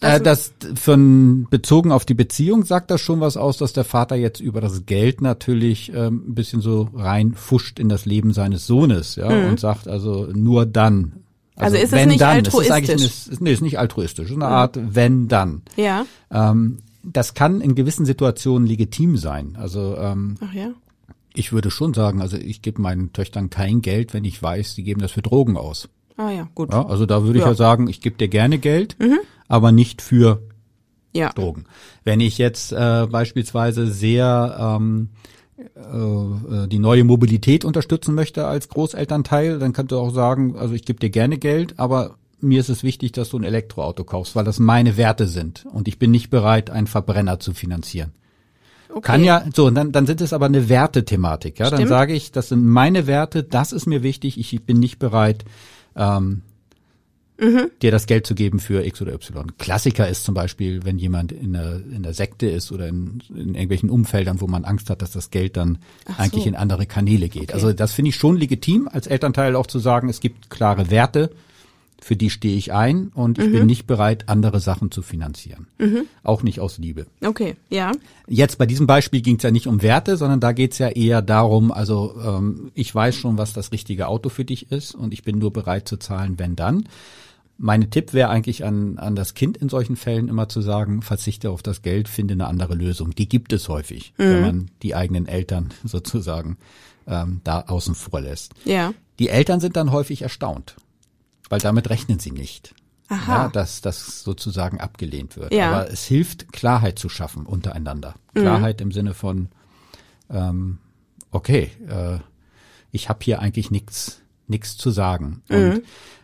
Äh, das von bezogen auf die Beziehung sagt das schon was aus, dass der Vater jetzt über das Geld natürlich ähm, ein bisschen so reinfuscht in das Leben seines Sohnes, ja, mhm. und sagt also nur dann also, also ist es nicht dann. altruistisch? Es ist eigentlich eine, nee, ist nicht altruistisch. Ist eine Art wenn dann. Ja. Ähm, das kann in gewissen Situationen legitim sein. Also ähm, Ach ja. Ich würde schon sagen, also ich gebe meinen Töchtern kein Geld, wenn ich weiß, sie geben das für Drogen aus. Ah ja, gut. Ja, also da würde ich ja sagen, ich gebe dir gerne Geld, mhm. aber nicht für ja. Drogen. Wenn ich jetzt äh, beispielsweise sehr ähm, äh, die neue Mobilität unterstützen möchte als Großelternteil, dann kannst du auch sagen, also ich gebe dir gerne Geld, aber mir ist es wichtig, dass du ein Elektroauto kaufst, weil das meine Werte sind und ich bin nicht bereit, einen Verbrenner zu finanzieren. Okay. Kann ja, so, dann, dann sind es aber eine Wertethematik, ja. Stimmt. Dann sage ich, das sind meine Werte, das ist mir wichtig, ich bin nicht bereit, ähm, mhm. dir das Geld zu geben für X oder Y. Klassiker ist zum Beispiel, wenn jemand in der, in der Sekte ist oder in, in irgendwelchen Umfeldern, wo man Angst hat, dass das Geld dann Ach eigentlich so. in andere Kanäle geht. Okay. Also das finde ich schon legitim, als Elternteil auch zu sagen, es gibt klare Werte, für die stehe ich ein und ich mhm. bin nicht bereit, andere Sachen zu finanzieren. Mhm. Auch nicht aus Liebe. Okay, ja. Jetzt bei diesem Beispiel ging es ja nicht um Werte, sondern da geht es ja eher darum, also ähm, ich weiß schon, was das richtige Auto für dich ist und ich bin nur bereit zu zahlen, wenn dann. Mein Tipp wäre eigentlich an, an das Kind in solchen Fällen immer zu sagen, verzichte auf das Geld, finde eine andere Lösung. Die gibt es häufig, mhm. wenn man die eigenen Eltern sozusagen ähm, da außen vor lässt. Ja. Die Eltern sind dann häufig erstaunt, weil damit rechnen sie nicht. Aha. Ja, dass das sozusagen abgelehnt wird. Ja. Aber es hilft, Klarheit zu schaffen untereinander. Mhm. Klarheit im Sinne von, ähm, okay, äh, ich habe hier eigentlich nichts nichts zu sagen. Mhm. Und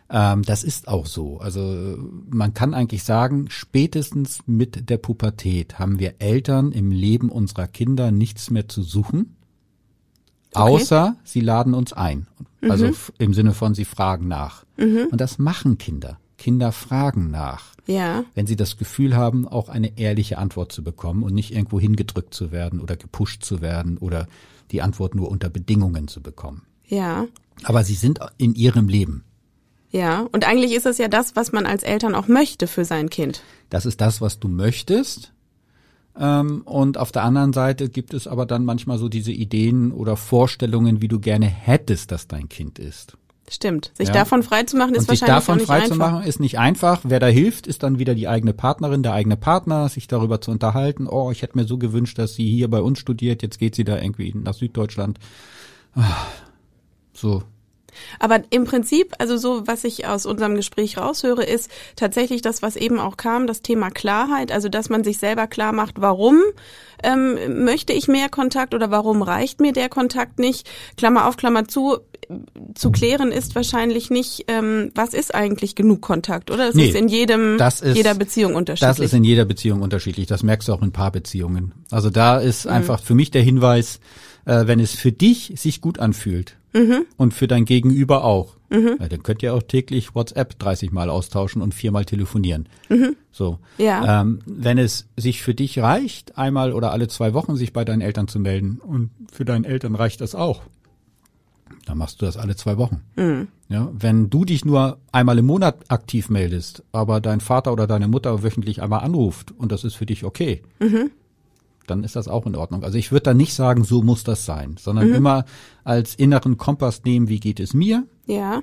ähm, das ist auch so. Also man kann eigentlich sagen, spätestens mit der Pubertät haben wir Eltern im Leben unserer Kinder nichts mehr zu suchen. Außer sie laden uns ein. Also mhm. im Sinne von, sie fragen nach. Mhm. Und das machen Kinder. Kinder fragen nach. Ja. Wenn sie das Gefühl haben, auch eine ehrliche Antwort zu bekommen und nicht irgendwo hingedrückt zu werden oder gepusht zu werden oder die Antwort nur unter Bedingungen zu bekommen. Ja. Aber sie sind in ihrem Leben. Ja, und eigentlich ist es ja das, was man als Eltern auch möchte für sein Kind. Das ist das, was du möchtest. Ähm, und auf der anderen Seite gibt es aber dann manchmal so diese Ideen oder Vorstellungen, wie du gerne hättest, dass dein Kind ist. Stimmt. Sich ja. davon freizumachen ist und wahrscheinlich sich davon nicht freizumachen einfach. ist nicht einfach. Wer da hilft, ist dann wieder die eigene Partnerin, der eigene Partner, sich darüber zu unterhalten. Oh, ich hätte mir so gewünscht, dass sie hier bei uns studiert. Jetzt geht sie da irgendwie nach Süddeutschland. Ah, so, aber im Prinzip, also so, was ich aus unserem Gespräch raushöre, ist tatsächlich das, was eben auch kam, das Thema Klarheit, also dass man sich selber klar macht, warum ähm, möchte ich mehr Kontakt oder warum reicht mir der Kontakt nicht? Klammer auf, Klammer zu, zu klären ist wahrscheinlich nicht, ähm, was ist eigentlich genug Kontakt, oder? Das Nee, ist in jedem, das ist- jeder Beziehung unterschiedlich. Das ist in jeder Beziehung unterschiedlich. Das merkst du auch in Paarbeziehungen. Also da ist Mhm. einfach für mich der Hinweis, äh, wenn es für dich sich gut anfühlt Mhm. und für dein Gegenüber auch, ja, dann könnt ihr auch täglich WhatsApp 30 Mal austauschen und viermal telefonieren. So. Mhm. Ja. Ähm, wenn es sich für dich reicht, einmal oder alle zwei Wochen sich bei deinen Eltern zu melden und für deine Eltern reicht das auch, dann machst du das alle zwei Wochen. Mhm. Ja, wenn du dich nur einmal im Monat aktiv meldest, aber dein Vater oder deine Mutter wöchentlich einmal anruft und das ist für dich okay, dann ist das auch in Ordnung. Also ich würde da nicht sagen, so muss das sein, sondern immer als inneren Kompass nehmen, wie geht es mir, ja,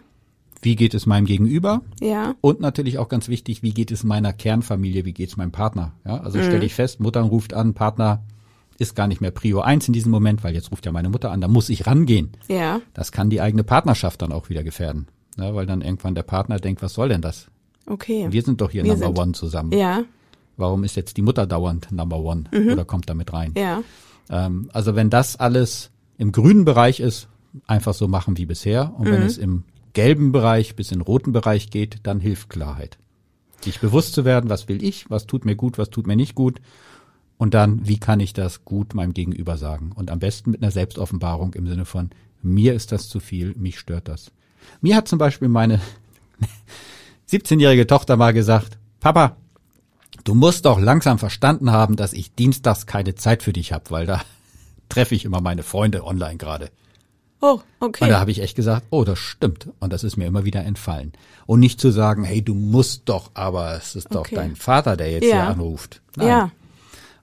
wie geht es meinem Gegenüber ja, und natürlich auch ganz wichtig, wie geht es meiner Kernfamilie, wie geht es meinem Partner. Ja, also stelle ich fest, Mutter ruft an, Partner ist gar nicht mehr Prio eins in diesem Moment, weil jetzt ruft ja meine Mutter an, da muss ich rangehen. ja, Das kann die eigene Partnerschaft dann auch wieder gefährden. Ja, weil dann irgendwann der Partner denkt, was soll denn das? okay. Wir sind doch hier Wir Number sind- One zusammen. ja, Warum ist jetzt die Mutter dauernd Number One oder kommt damit rein? ja, Ähm, also wenn das alles im grünen Bereich ist, einfach so machen wie bisher. Und wenn es im gelben Bereich bis in den roten Bereich geht, dann hilft Klarheit. Sich bewusst zu werden, was will ich, was tut mir gut, was tut mir nicht gut. Und dann, wie kann ich das gut meinem Gegenüber sagen? Und am besten mit einer Selbstoffenbarung im Sinne von, mir ist das zu viel, mich stört das. Mir hat zum Beispiel meine 17-jährige Tochter mal gesagt, Papa, du musst doch langsam verstanden haben, dass ich dienstags keine Zeit für dich habe, weil da treffe ich immer meine Freunde online gerade. oh, okay. Und da habe ich echt gesagt, oh, das stimmt. Und das ist mir immer wieder entfallen. Und nicht zu sagen, hey, du musst doch, aber es ist doch Okay. dein Vater, der jetzt Ja. hier anruft. Nein. ja,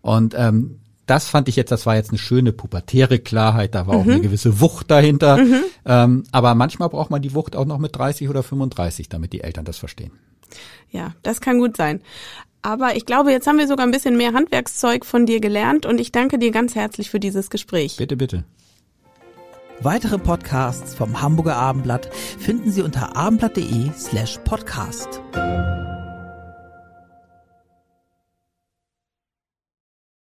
Und ähm, das fand ich jetzt, das war jetzt eine schöne pubertäre Klarheit, da war Mhm. auch eine gewisse Wucht dahinter. Ähm, aber manchmal braucht man die Wucht auch noch mit 30 oder 35, damit die Eltern das verstehen. Ja, das kann gut sein. Aber ich glaube, jetzt haben wir sogar ein bisschen mehr Handwerkszeug von dir gelernt und ich danke dir ganz herzlich für dieses Gespräch. Bitte, bitte. Weitere Podcasts vom Hamburger Abendblatt finden Sie unter abendblatt.de slash podcast.